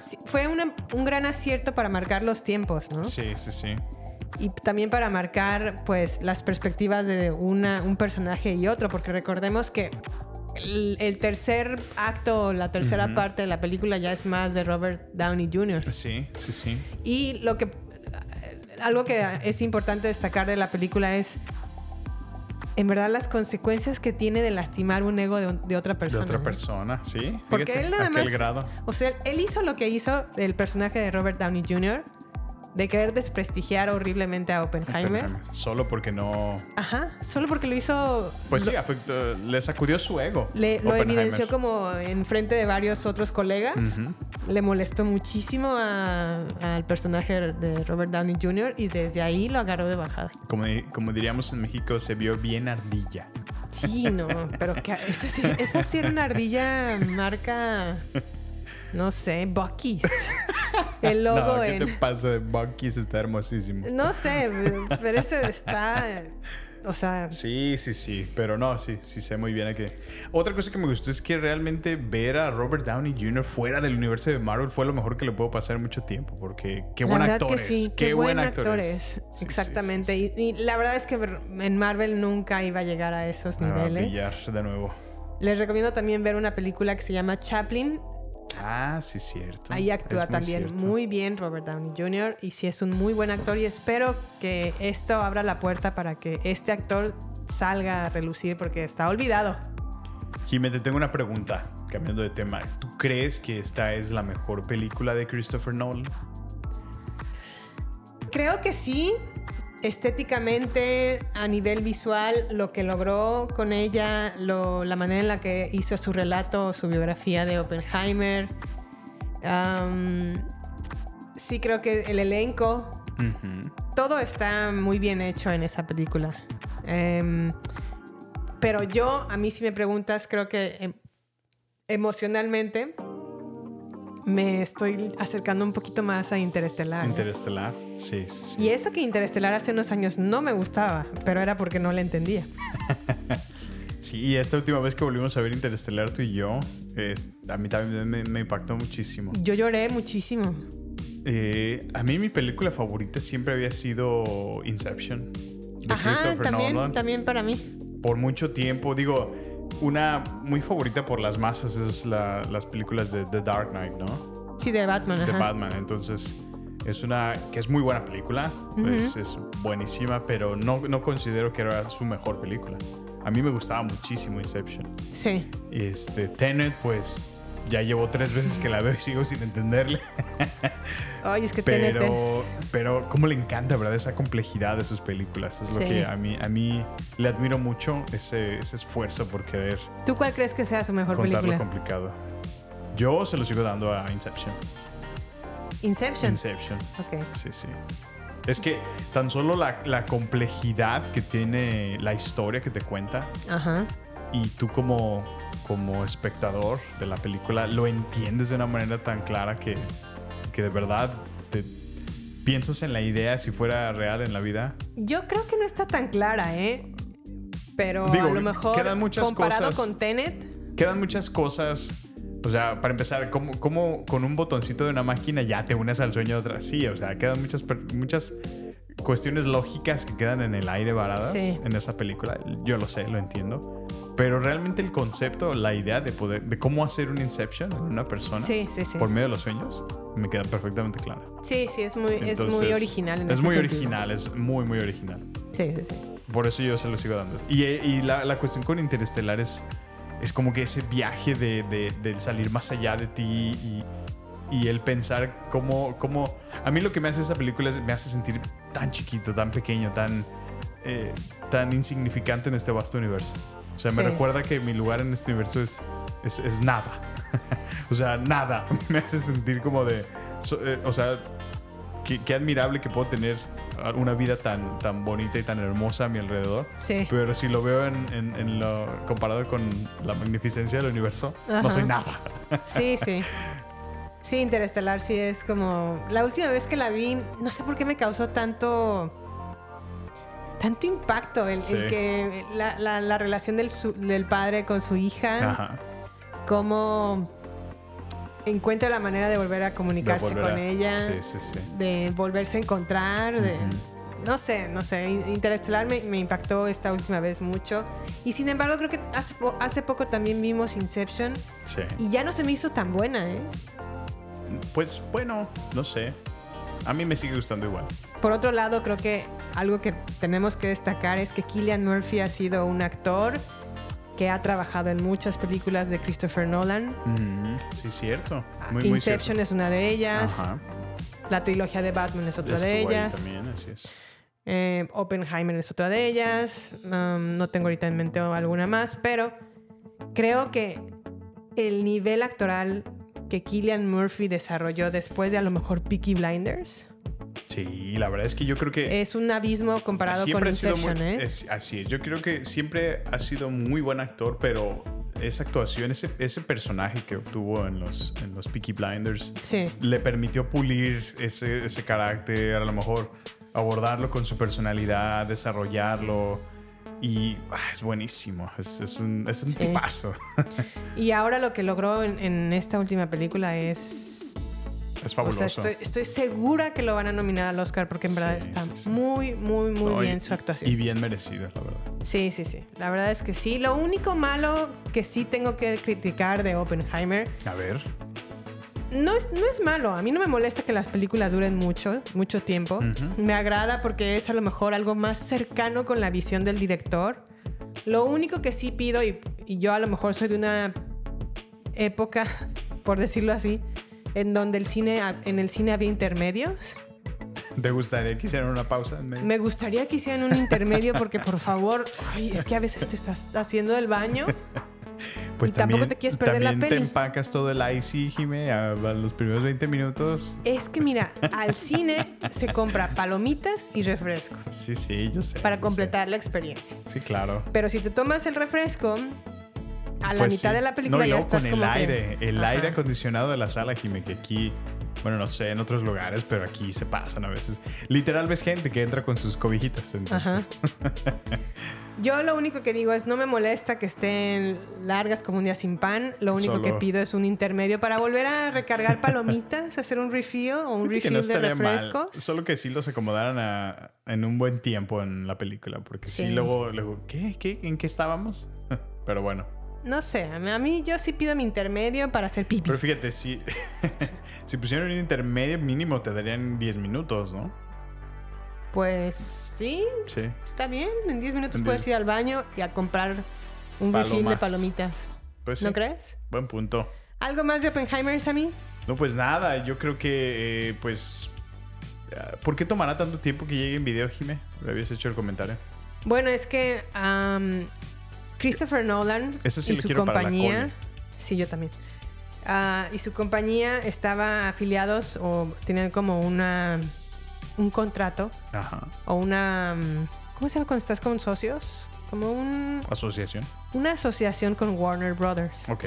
sí, fue una- un gran acierto para marcar los tiempos, ¿no? Sí, sí, sí. Y también para marcar, pues, las perspectivas de una, un personaje y otro, porque recordemos que el, el tercer acto, la tercera parte de la película ya es más de Robert Downey Jr. Sí, sí, sí. Y lo que algo que es importante destacar de la película es en verdad las consecuencias que tiene de lastimar un ego de, de otra De persona. otra ¿no? persona, sí. Porque Fíjate, él nada más, grado. o sea, él hizo lo que hizo el personaje de Robert Downey Jr. de querer desprestigiar horriblemente a Oppenheimer. Oppenheimer. Solo porque no... Ajá, solo porque lo hizo Pues lo- sí, afectó- le sacudió su ego. le, lo evidenció como en frente de varios otros colegas. Le molestó muchísimo al personaje de Robert Downey Jr. y desde ahí lo agarró de bajada. Como, como diríamos en México, se vio bien ardilla. Sí, no, pero que eso, sí, eso sí era una ardilla marca, no sé, Bucky's. El logo no, ¿qué en... te pasa de Bucky's? Está hermosísimo. No sé, pero ese está... O sea, Sí, sí, sí. Pero no, sí, sí sé muy bien a que... Otra cosa que me gustó es que realmente ver a Robert Downey Jr. fuera del universo de Marvel fue lo mejor que le puedo pasar mucho tiempo. Porque qué buen actor es. sí, Qué, buen actor actor es. sí, Exactamente. Y, y la verdad es que en Marvel nunca iba a llegar a esos Me va a niveles. pillar de nuevo. Les recomiendo también ver una película que se llama Chaplin. Ah, sí, cierto. Ahí actúa muy también cierto. muy bien Robert Downey Jr. y sí es un muy buen actor y espero que esto abra la puerta para que este actor salga a relucir porque está olvidado. Jimé, te tengo una pregunta, cambiando de tema. ¿Tú crees que esta es la mejor película de Christopher Nolan? Creo que sí. Estéticamente, a nivel visual, lo que logró con ella, lo- la manera en la que hizo su relato, su biografía de Oppenheimer. Sí, creo que el elenco, todo está muy bien hecho en esa película. Em, pero yo, a mí si me preguntas, creo que em, emocionalmente me estoy acercando un poquito más a Interestelar. ¿eh? Interestelar. Sí, sí, sí. Y eso que Interestelar hace unos años no me gustaba, pero era porque no la entendía. Sí, y esta última vez que volvimos a ver Interestelar tú y yo, es- a mí también me, me impactó muchísimo. Yo lloré muchísimo. Eh, a mí mi película favorita siempre había sido Inception. De Ajá, Christopher también, Nolan. también para mí. Por mucho tiempo, digo, una muy favorita por las masas es la- las películas de The Dark Knight, ¿no? Sí, de Batman. de ajá. Batman. Entonces, es una que es muy buena película. Es buenísima, pero no, no considero que era su mejor película. A mí me gustaba muchísimo Inception. Sí. Este, Tenet, pues ya llevo tres veces que la veo y sigo sin entenderle. Ay, es que pero, pero cómo le encanta, ¿verdad? Esa complejidad de sus películas. Es lo que a mí, a mí le admiro mucho, ese, ese esfuerzo por querer ¿Tú cuál crees que sea su mejor película? complicado. Yo se lo sigo dando a Inception. Inception. Inception. Ok. Sí, sí. Es que tan solo la, la complejidad que tiene la historia que te cuenta Ajá. y tú como, como espectador de la película lo entiendes de una manera tan clara que, que de verdad te piensas en la idea si fuera real en la vida. Yo creo que no está tan clara, ¿eh? Pero Digo, a lo mejor quedan muchas comparado cosas- con Tenet, Quedan muchas cosas. O sea, para empezar, ¿cómo, cómo con un botoncito de una máquina ya te unes al sueño de otra? Sí, o sea, quedan muchas, muchas cuestiones lógicas que quedan en el aire varadas Sí. en esa película. Yo lo sé, lo entiendo. Pero realmente el concepto, la idea de poder, de cómo hacer un Inception en una persona Sí, sí, sí. por medio de los sueños, me queda perfectamente clara. sí, sí, es muy, es muy Entonces, original. En es ese muy sentido. original, es muy, muy original. Sí, sí, sí. Por eso yo se lo sigo dando. Y, y la, la cuestión con Interestelar es, es como que ese viaje de, de- del salir más allá de ti y, y el pensar cómo, cómo... A mí lo que me hace esa película es me hace sentir tan chiquito, tan pequeño, tan, eh, tan insignificante en este vasto universo. O sea, me Sí. recuerda que mi lugar en este universo es, es, es nada. o sea, nada. Me hace sentir como de... so- eh, o sea, qué, qué admirable que puedo tener una vida tan, tan bonita y tan hermosa a mi alrededor. Sí. Pero si lo veo en, en- en lo comparado con la magnificencia del universo, no soy nada. Sí, sí. Sí, Interestelar sí es como... La última vez que la vi, no sé por qué me causó tanto... Tanto impacto el, que la, la- la relación del, su- del padre con su hija, Ajá. cómo encuentra la manera de volver a comunicarse con ella, Sí, sí, sí. de volverse a encontrar, de... No sé, no sé. In- Interestelar me, me impactó esta última vez mucho. Y sin embargo, creo que hace, po- hace poco también vimos Inception. Sí. Y ya no se me hizo tan buena, ¿eh? Pues bueno, no sé. A mí me sigue gustando igual. Por otro lado, creo que algo que tenemos que destacar es que Killian Murphy ha sido un actor que ha trabajado en muchas películas de Christopher Nolan. Ujú, Sí, cierto. Muy, muy Inception cierto. es una de ellas. Ajá. La trilogía de Batman es otra de Estuvo ellas. también, así es. Eh, Oppenheimer es otra de ellas. Um, no tengo ahorita en mente alguna más, pero creo que el nivel actoral que Killian Murphy desarrolló después de a lo mejor Peaky Blinders Sí, la verdad es que yo creo que... es un abismo comparado con Inception, muy- ¿eh? es- así es. Yo creo que siempre ha sido muy buen actor, pero esa actuación, ese, ese personaje que obtuvo en los, en los Peaky Blinders, Sí. le permitió pulir ese, ese carácter, a lo mejor abordarlo con su personalidad, desarrollarlo. Y ah, es buenísimo. Es, es un, es un Sí. tipazo. Y ahora lo que logró en, en esta última película es... es O fabuloso. sea, estoy, estoy segura que lo van a nominar al Oscar porque en verdad está muy, muy, muy No, y- bien su actuación. Y bien merecido, la verdad. Sí, sí, sí. La verdad es que sí. Lo único malo que sí tengo que criticar de Oppenheimer A ver. no es, no es malo. A mí no me molesta que las películas duren mucho, mucho tiempo. Me agrada porque es a lo mejor algo más cercano con la visión del director. Lo único que sí pido, y, y yo a lo mejor soy de una época, por decirlo así, en donde el cine, en el cine había intermedios. ¿Te gustaría que hicieran una pausa? Me gustaría que hicieran un intermedio porque, por favor, ay, es que a veces te estás haciendo del baño Pues y tampoco te quieres perder la también peli. te empacas todo el icy, Jime, a, a los primeros 20 minutos. Es que mira, al cine se compra palomitas y refresco Sí, sí, yo sé. para yo completar la experiencia. sé. Sí, claro. Pero si te tomas el refresco, a la Pues mitad sí. de la película no, y ya luego estás con el que- aire, el Ajá. aire acondicionado de la sala, Jime, que aquí, bueno, no sé, en otros lugares, pero aquí se pasan a veces. Literal ves gente que entra con sus cobijitas, entonces. Yo lo único que digo es no me molesta que estén largas como un día sin pan. Lo único Solo- que pido es un intermedio para volver a recargar palomitas, hacer un refill o un que refill no de refrescos. Solo que sí los acomodaran a- en un buen tiempo en la película, porque sí, Sí. luego, luego ¿qué? ¿Qué? ¿En qué estábamos? Pero bueno. No sé, a mí, yo sí pido mi intermedio para hacer pipí. Pero fíjate, si, si pusieran un intermedio mínimo te darían 10 minutos, ¿no? Pues sí, Sí. está bien. En 10 minutos En puedes 10. ir al baño y a comprar un refill de palomitas. Pues ¿No sí. crees? Buen punto. ¿Algo más de Oppenheimer, Sammy? No, pues nada, yo creo que, eh, pues... ¿Por qué tomará tanto tiempo que llegue en video, Jime? Le habías hecho el comentario. Bueno, es que Christopher Nolan sí y lo su compañía. Sí, yo también. Ah, y su compañía estaba afiliados o tenían como una un contrato Ajá. o una mm, ¿cómo se llama cuando estás con socios? Como un, Asociación. una asociación con Warner Brothers. Ok.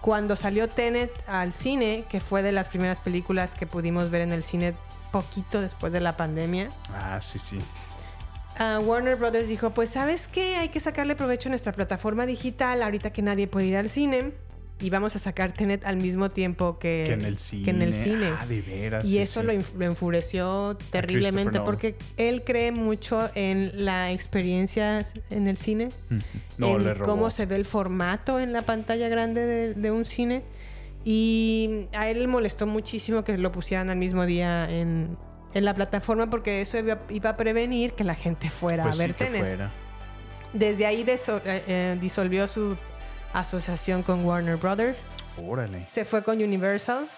Cuando salió Tenet al cine, que fue de las primeras películas que pudimos ver en el cine poquito después de la pandemia, Ah, sí, sí. Warner Brothers dijo, pues sabes qué, hay que sacarle provecho a nuestra plataforma digital ahorita que nadie puede ir al cine y vamos a sacar Tenet al mismo tiempo que, Que en el cine. que en el cine. Ah, de veras. y sí, eso sí. Lo, enfureció terriblemente porque él cree mucho en la experiencia en el cine. No, en le robó. cómo se ve el formato en la pantalla grande de, de un cine. Y a él le molestó muchísimo que lo pusieran al mismo día en, en la plataforma porque eso iba, iba a prevenir que la gente fuera Pues a ver sí, Tenet. fuera. Desde ahí eh, eh, disolvió su asociación con Warner Brothers. Órale. Se fue con Universal.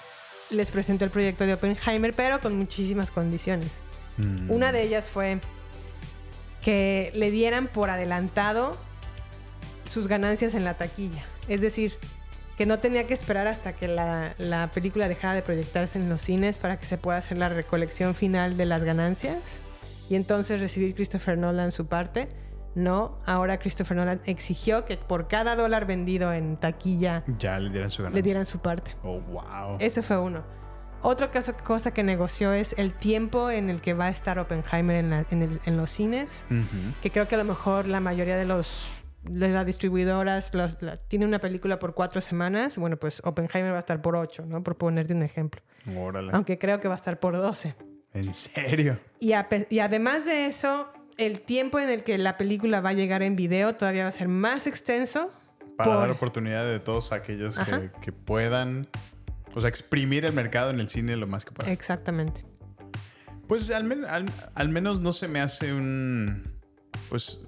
Les presentó el proyecto de Oppenheimer, pero con muchísimas condiciones. Mm. Una de ellas fue que le dieran por adelantado sus ganancias en la taquilla. Es decir, que no tenía que esperar hasta que la, la película dejara de proyectarse en los cines para que se pueda hacer la recolección final de las ganancias y entonces recibir Christopher Nolan su parte. No, ahora Christopher Nolan exigió que por cada dólar vendido en taquilla Ya le dieran su ganancia. le dieran su parte. Oh, wow. Ese fue uno. Otra caso- cosa que negoció es el tiempo en el que va a estar Oppenheimer en, la- en el- en los cines. Que creo que a lo mejor la mayoría de los las distribuidoras los- la- tiene una película por cuatro semanas. Bueno, pues Oppenheimer va a estar por ocho, ¿no? Por ponerte un ejemplo. Órale. Aunque creo que va a estar por doce. ¿En serio? Y, a pe- y además de eso, el tiempo en el que la película va a llegar en video todavía va a ser más extenso. Para por- dar oportunidad de todos aquellos que, puedan, o sea, exprimir el mercado en el cine lo más que puedan. Exactamente. Pues al, men- al- al menos no se me hace un, pues,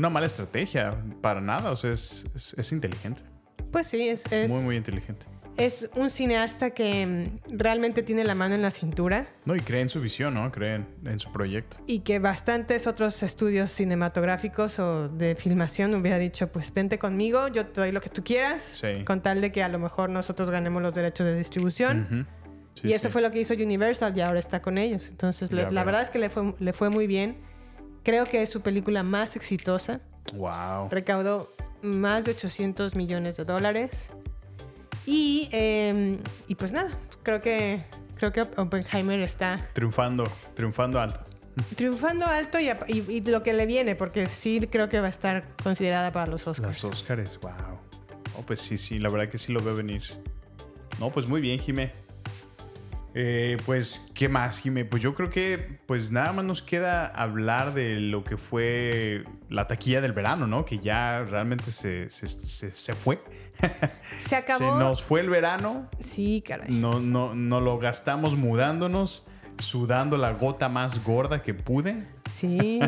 una mala estrategia para nada. O sea, es, es- es inteligente. Pues sí, es, es, Muy, muy inteligente. es un cineasta que mm, realmente tiene la mano en la cintura No, y cree en su visión, ¿no? Cree en, en su proyecto. y que bastantes otros estudios cinematográficos o de filmación hubiera dicho, pues vente conmigo, yo te doy lo que tú quieras, Sí. con tal de que a lo mejor nosotros ganemos los derechos de distribución. Sí, y eso sí. fue lo que hizo Universal y ahora está con ellos. Entonces, le- la verdad es que le fue, le fue muy bien. Creo que es su película más exitosa. Wow. Recaudó más de 800 millones de dólares. Y, eh, y pues nada, creo que, creo que Oppenheimer está Triunfando, triunfando alto. triunfando alto y, y- y lo que le viene, porque sí creo que va a estar considerada para los Oscars. Los Oscars, wow. Oh, pues sí, sí, la verdad que sí lo veo venir. No, pues muy bien, Jime. Eh, pues, ¿qué más, Jime? Pues yo creo que pues nada más nos queda hablar de lo que fue la taquilla del verano, ¿no? Que ya realmente se, se, se- se fue. Se acabó. Se nos fue el verano. Sí, caray. No, no, no lo gastamos mudándonos, sudando la gota más gorda que pude. Sí.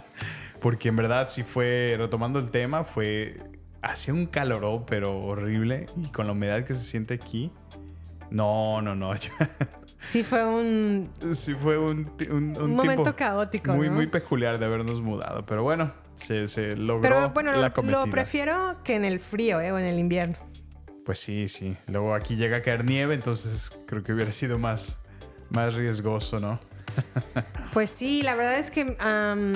Porque en verdad sí fue, retomando el tema, fue, hacía un calorón, pero horrible. Y con la humedad que se siente aquí, no, no, no. Sí fue un, sí fue un, un, un momento caótico. muy, ¿no? muy peculiar de habernos mudado. Pero bueno, se, se logró Pero bueno, la lo, prefiero que en el frío ¿eh? o en el invierno. Pues sí, sí. Luego aquí llega a caer nieve, entonces creo que hubiera sido más, más riesgoso, ¿no? Pues sí, la verdad es que am,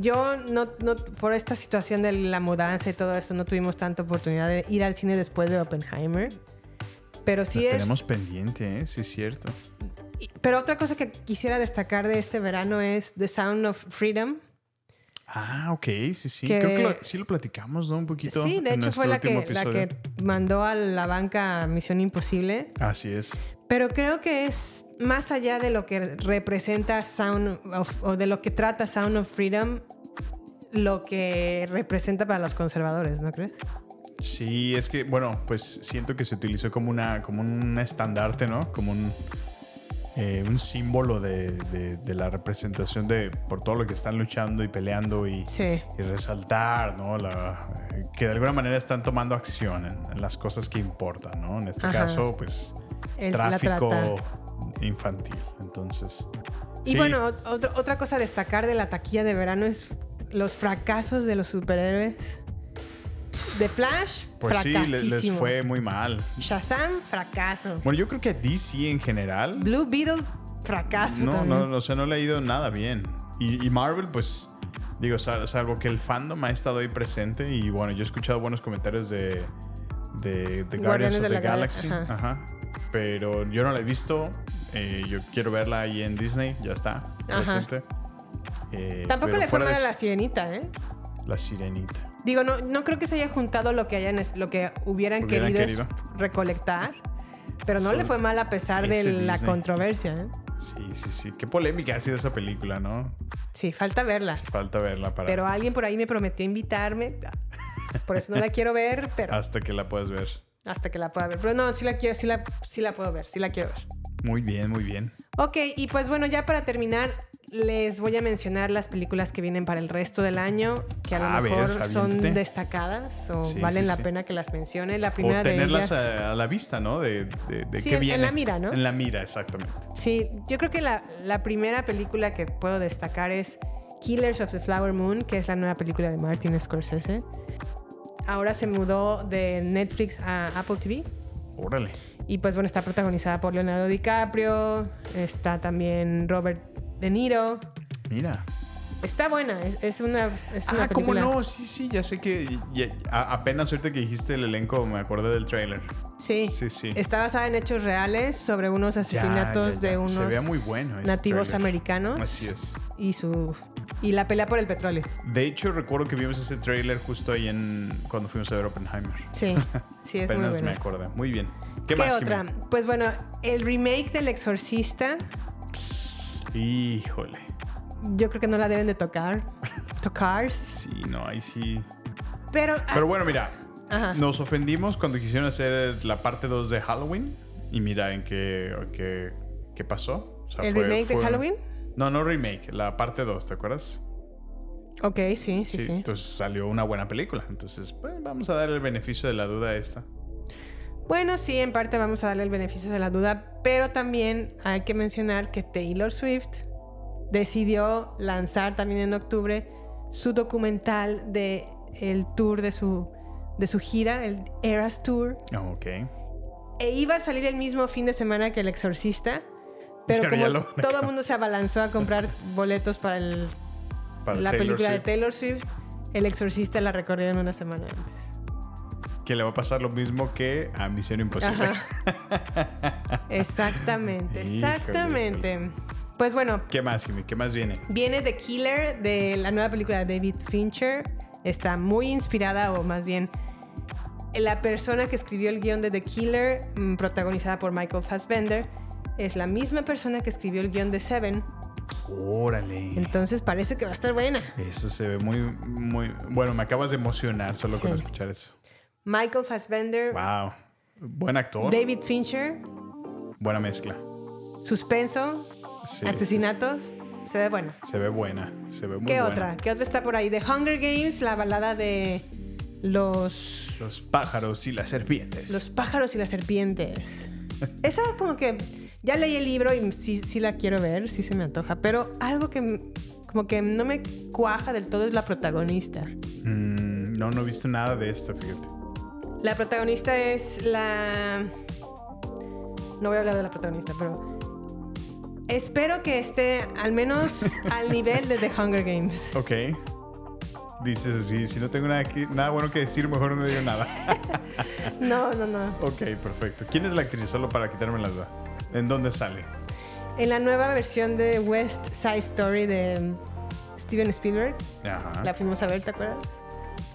yo no, no, por esta situación de la mudanza y todo esto, no tuvimos tanta oportunidad de ir al cine después de Oppenheimer. Pero sí es. tenemos pendiente, ¿eh? Sí, es cierto. Pero otra cosa que quisiera destacar de este verano es The Sound of Freedom. Ah, ok, sí, sí. Que- Creo que lo- sí lo platicamos, ¿no? Un poquito. Sí, de hecho fue la que mandó a la banca Misión Imposible. Así es. Pero creo que es más allá de lo que representa Sound of, o de lo que trata Sound of Freedom, lo que representa para los conservadores, ¿no crees? Sí, es que, bueno, pues siento que se utilizó como una, como un estandarte, ¿no? Como un. eh, un símbolo de, de- de la representación de por todo lo que están luchando y peleando y, Sí. y resaltar, ¿no? La- que de alguna manera están tomando acción en, en las cosas que importan, ¿no? En este Ajá. caso, pues El- tráfico infantil. Entonces. Y sí, bueno, otro- otra cosa a destacar de la taquilla de verano es los fracasos de los superhéroes. The Flash, pues sí, le- les, fracasísimo. fue muy mal. Shazam, fracaso. Bueno, yo creo que DC en general. Blue Beetle, fracaso No, también. no, no, o sea, no le ha ido nada bien. Y, y Marvel, pues, digo, sal- salvo que el fandom ha estado ahí presente. Y bueno, yo he escuchado buenos comentarios de, de, de Guardians of de the la Gal- Galaxy. ajá. Ajá. Pero yo no la he visto. Eh, yo quiero verla ahí en Disney, ya está, Ajá. presente. Eh, Tampoco le fue mal a la sirenita, ¿eh? La sirenita. Digo, no, no creo que se haya juntado lo que hayan lo que hubieran, Hubieran querido, querido. recolectar. Pero no le fue mal a pesar de la Disney. controversia, ¿eh? Sí, sí, sí. Qué polémica ha sido esa película, ¿no? Sí, falta verla. Falta verla para Pero alguien por ahí me prometió invitarme. Por eso no la quiero ver, pero hasta que la puedas ver. hasta que la pueda ver. Pero no, sí la quiero, sí la, sí la puedo ver, sí la quiero ver. Muy bien, muy bien. Ok, y pues bueno, ya para terminar, les voy a mencionar las películas que vienen para el resto del año, que a lo ver, mejor son destacadas o Sí, valen sí, la sí. pena que las mencione. La primera o de tenerlas ellas... a, la vista, ¿no? De, de, de Sí, qué en- en viene. la mira, ¿no? En la mira, exactamente. Sí, yo creo que la, la primera película que puedo destacar es Killers of the Flower Moon, que es la nueva película de Martin Scorsese. Ahora se mudó de Netflix a Apple TV. Órale. Y pues bueno, está protagonizada por Leonardo DiCaprio, está también Robert De Niro. Mira. Está buena, es, es una, es una Ah, ¿cómo película. no? Sí, sí, ya sé que ya- apenas ahorita que dijiste el elenco me acordé del tráiler. Sí. Sí, sí. Está basada en hechos reales sobre unos asesinatos Ya, ya, ya. de unos Se vea muy bueno nativos americanos Así es. y su y la pelea por el petróleo. De hecho, recuerdo que vimos ese tráiler justo ahí en cuando fuimos a ver Oppenheimer. Sí, sí, es muy Apenas bueno. me acordé. Muy bien. ¿Qué, ¿Qué, más, otra? Pues bueno, el remake del Exorcista, Híjole. Yo creo que no la deben de tocar. Tocar. Sí, no, ahí sí. Pero, Pero bueno, mira, Ajá. nos ofendimos cuando quisieron hacer la parte 2 de Halloween y mira en qué, qué, qué pasó. O sea, ¿El remake de Halloween? No, no remake, la parte 2, ¿te acuerdas? ok, sí, sí, sí. Entonces salió una buena película. Entonces, pues, vamos a dar el beneficio de la duda a esta. Bueno, sí, en parte vamos a darle el beneficio de la duda, pero también hay que mencionar que Taylor Swift decidió lanzar también en octubre su documental de el tour de su de su gira, el Eras Tour, Ah, Ok. e iba a salir el mismo fin de semana que El Exorcista, pero Pero como lo- todo el mundo se abalanzó a comprar boletos para, el, Para la Taylor película de Taylor Swift, El Exorcista la recorrieron una semana antes. Que le va a pasar lo mismo que a Misión Imposible. Ajá. Exactamente, Híjole, exactamente. Pues bueno, ¿Qué más, Jimmy? ¿Qué más viene? viene The Killer de la nueva película de David Fincher. Está muy inspirada, o más bien, la persona que escribió el guion de The Killer, mm, protagonizada por Michael Fassbender, es la misma persona que escribió el guion de Seven. Órale. Entonces parece que va a estar buena. Eso se ve muy, muy... Bueno, me acabas de emocionar solo con escuchar eso. Michael Fassbender, Wow. Buen actor. David Fincher, Buena mezcla. suspenso, Sí, asesinatos. Se ve bueno. Se ve buena. Se ve muy ¿Qué buena. otra? ¿Qué otra está por ahí? The Hunger Games, la balada de los, Los pájaros y las serpientes. los pájaros y las serpientes. Esa como que ya leí el libro y sí, sí la quiero ver, sí se me antoja, pero algo que como que no me cuaja del todo es la protagonista. Mm, no, no he visto nada de esto, fíjate. La protagonista es la... No voy a hablar de la protagonista, pero... Espero que esté al menos al nivel de The Hunger Games. Ok. Dices así, si no tengo nada, que- nada bueno que decir, mejor no digo nada. No, no, no. ok, perfecto. ¿Quién es la actriz? Solo para quitarme la duda. ¿En dónde sale? En la nueva versión de West Side Story de Steven Spielberg, Ajá. la fuimos a ver, ¿te acuerdas?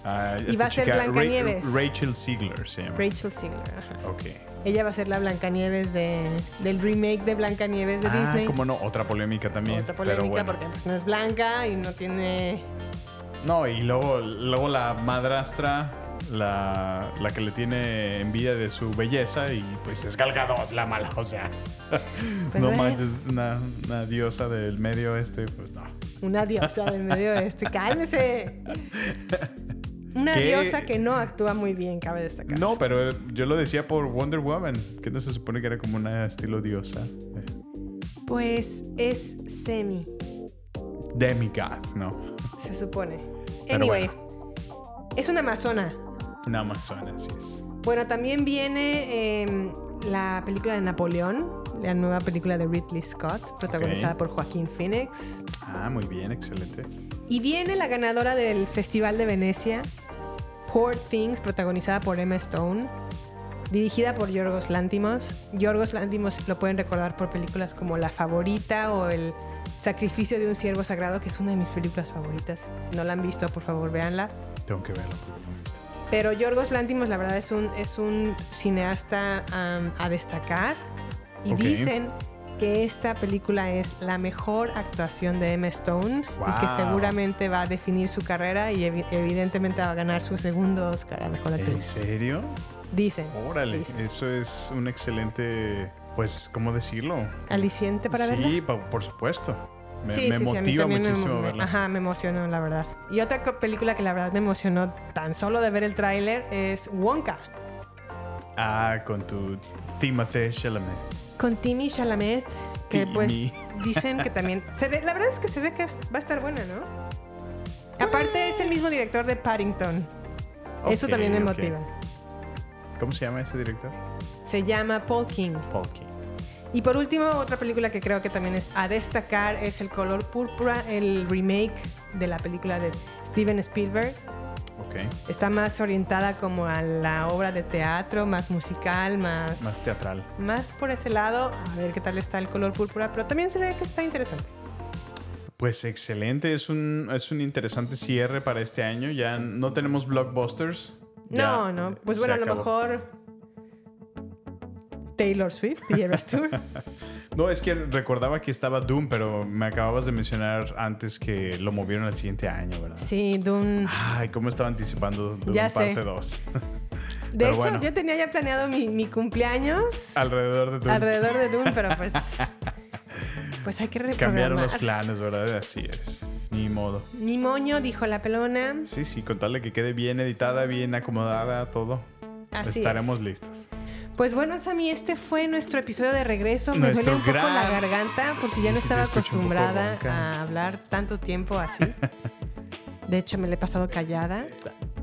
Ah, y va a ser Blancanieves. Rachel Ziegler se llama. Rachel Ziegler, ajá. Ok. Ella va a ser la Blancanieves de, del remake de Blancanieves de ah, Disney. como no, otra polémica también. Otra pero polémica bueno. porque pues, no es blanca y no tiene... No, y luego, luego la madrastra la, la que le tiene envidia de su belleza y pues es Gal Gadot la mala, o sea. Pues no manches, una, una diosa del medio este, pues no. Una diosa del medio oeste. Cálmese. Una diosa que no actúa muy bien, cabe destacar. No, pero yo lo decía por Wonder Woman, que no se supone que era como una estilo diosa. Eh, Pues es semi, Demigod, no. se supone. Pero Anyway, es una amazona. Una amazona, así es. Bueno, también viene em, la película de Napoleón, la nueva película de Ridley Scott, protagonizada por Joaquín Phoenix. Ah, muy bien, excelente. Y viene la ganadora del Festival de Venecia, Poor Things, protagonizada por Emma Stone, dirigida por Yorgos Lantimos. Yorgos Lantimos lo pueden recordar por películas como La Favorita o El Sacrificio de un Siervo Sagrado, que es una de mis películas favoritas. Si no la han visto, por favor, véanla. Tengo que verlo porque no lo he visto. Pero Yorgos Lantimos, la verdad, es un, es un cineasta a destacar. Y Ok. dicen que esta película es la mejor actuación de Emma Stone y que Wow. seguramente va a definir su carrera y evi- evidentemente va a ganar su segundo Oscar a Mejor ¿En Actriz. serio? Dicen. Órale, eso es un excelente, pues, ¿cómo decirlo? ¿Aliciente para verla? Sí, pa- por supuesto. Me, Sí, me sí, sí, motiva me- muchísimo me- verla. Ajá, me emocionó, la verdad. Y otra película que la verdad me emocionó tan solo de ver el tráiler es Wonka. Ah, con tu Timothée Chalamet. Con Timmy Chalamet, que pues dicen que también se ve, la verdad es que se ve que va a estar buena, ¿no? Aparte es el mismo director de Paddington. Eso también me motiva. ¿Cómo se llama ese director? Se llama Paul King. Paul King. Y por último, otra película que creo que también es a destacar es El color púrpura, el remake de la película de Steven Spielberg. Está más orientada como a la obra de teatro, más musical, más Más teatral. más por ese lado. A ver qué tal está el color púrpura, pero también se ve que está interesante. Pues excelente, es un, es un interesante cierre para este año. Ya no tenemos blockbusters. No, Ya no. Pues bueno, a lo mejor Taylor Swift y Eras Tour. No, es que recordaba que estaba Doom, pero me acababas de mencionar antes que lo movieron al siguiente año, ¿verdad? Sí, Dune. Ay, cómo estaba anticipando Doom Ya parte 2. De Pero hecho, bueno. yo tenía ya planeado mi, mi cumpleaños Alrededor de Doom. alrededor de Dune, pero pues. Pues hay que Cambiaron los reprogramar. planes, ¿verdad? Así es. Ni modo. Mi moño, dijo la pelona. Sí, sí, con tal de que quede bien editada, bien acomodada, todo. Así estaremos listos. Pues bueno, Sammy, este fue nuestro episodio de regreso. Me duele un poco la garganta porque Sí, ya no estaba acostumbrada a hablar tanto tiempo así. De hecho, me la he pasado callada.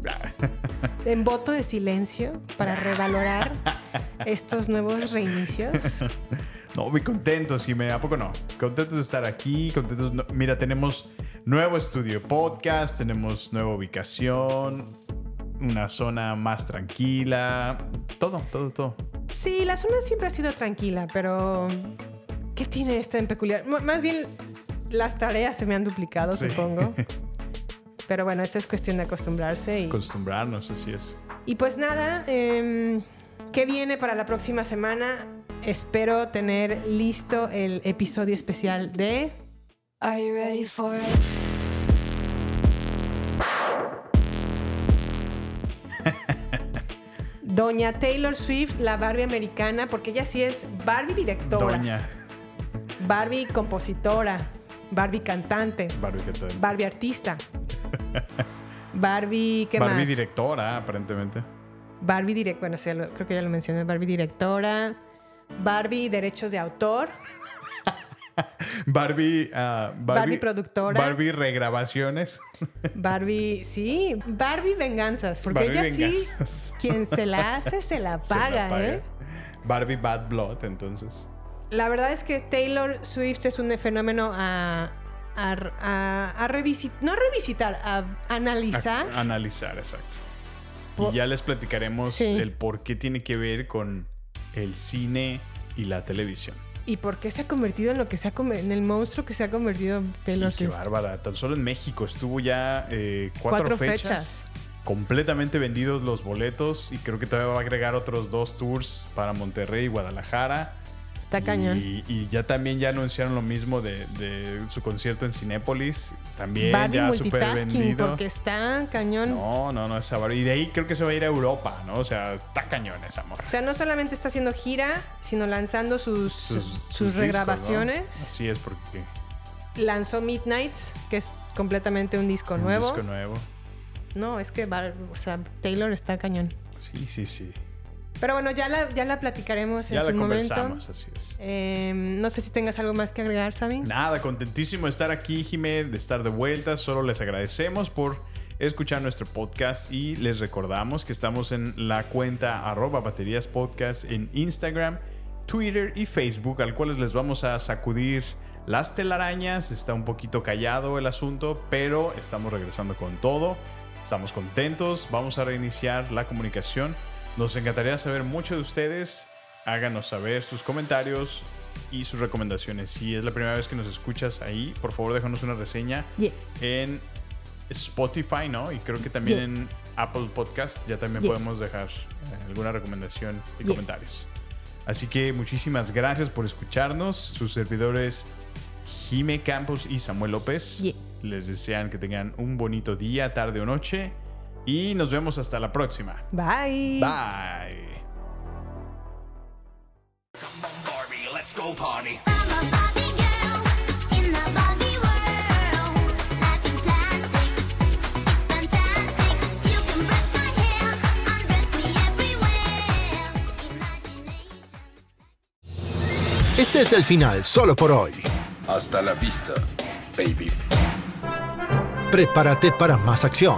En voto de silencio para revalorar estos nuevos reinicios. No, muy contentos, y me ¿a poco no? Contentos de estar aquí, contentos. no- Mira, tenemos nuevo estudio podcast, tenemos nueva ubicación, una zona más tranquila, todo, todo, todo. Sí, la zona siempre ha sido tranquila, pero ¿qué tiene esta en peculiar? M- más bien, las tareas se me han duplicado, Sí. supongo. Pero bueno, esa es cuestión de acostumbrarse. Y, Acostumbrarnos, así es. y pues nada, em, ¿qué viene para la próxima semana? Espero tener listo el episodio especial de... Are you ready for it? Doña Taylor Swift, la Barbie americana, porque ella sí es Barbie directora, Doña Barbie compositora, Barbie cantante, Barbie, ¿qué tal? Barbie artista, Barbie, ¿qué Barbie más? directora, aparentemente. Barbie direct, bueno, sí, creo que ya lo mencioné, Barbie directora, Barbie derechos de autor, Barbie, ah, Barbie, Barbie productora. Barbie regrabaciones. Barbie, sí, Barbie venganzas, porque Barbie ella venganzas. sí, quien se la hace se la Se la paga. ¿eh? Barbie Bad Blood, entonces. La verdad es que Taylor Swift es un fenómeno a, a, a, a revisitar, no a revisitar, a analizar. A- analizar, exacto. Y ya les platicaremos Sí. el por qué tiene que ver con el cine y la televisión. Y por qué se ha convertido en lo que se ha en el monstruo que se ha convertido Taylor Y qué bárbara. Tan solo en México estuvo ya eh, cuatro, Cuatro fechas, fechas. Completamente vendidos los boletos. Y creo que todavía va a agregar otros dos tours para Monterrey y Guadalajara. Está cañón. Y, y ya también ya anunciaron lo mismo de, de su concierto en Cinépolis. También Barbie ya multitasking vendido. porque está cañón. No, no, no, esa. Y de ahí creo que se va a ir a Europa, ¿no? O sea, está cañón esa morra. O sea, no solamente está haciendo gira, sino lanzando sus, sus, sus regrabaciones. discos, ¿no? Así es, porque. Lanzó Midnights, que es completamente un disco Un nuevo. disco nuevo. No, es que o sea, Taylor está cañón. Sí, sí, sí. Pero bueno, ya la, ya la platicaremos Ya en la su momento. conversamos, así es. Eh, no sé si tengas algo más que agregar, Sammy. Nada, contentísimo de estar aquí, Jimé, de estar de vuelta. Solo les agradecemos por escuchar nuestro podcast y les recordamos que estamos en la cuenta arroba baterías podcast en Instagram, Twitter y Facebook, al cual les vamos a sacudir las telarañas. Está un poquito callado el asunto, pero estamos regresando con todo. Estamos contentos, vamos a reiniciar la comunicación. Nos encantaría saber mucho de ustedes. Háganos saber sus comentarios y sus recomendaciones. Si es la primera vez que nos escuchas ahí, por favor déjanos una reseña Yeah. en Spotify, ¿no? Y creo que también Yeah. en Apple Podcast ya también Yeah. podemos dejar eh, alguna recomendación y comentarios. Así que muchísimas gracias por escucharnos. Sus servidores Jime Campos y Samuel López Yeah. les desean que tengan un bonito día, tarde o noche. Y nos vemos hasta la próxima. Bye. Bye. Barbie, let's go party. Este es el final solo por hoy. Hasta la vista, baby. Prepárate para más acción,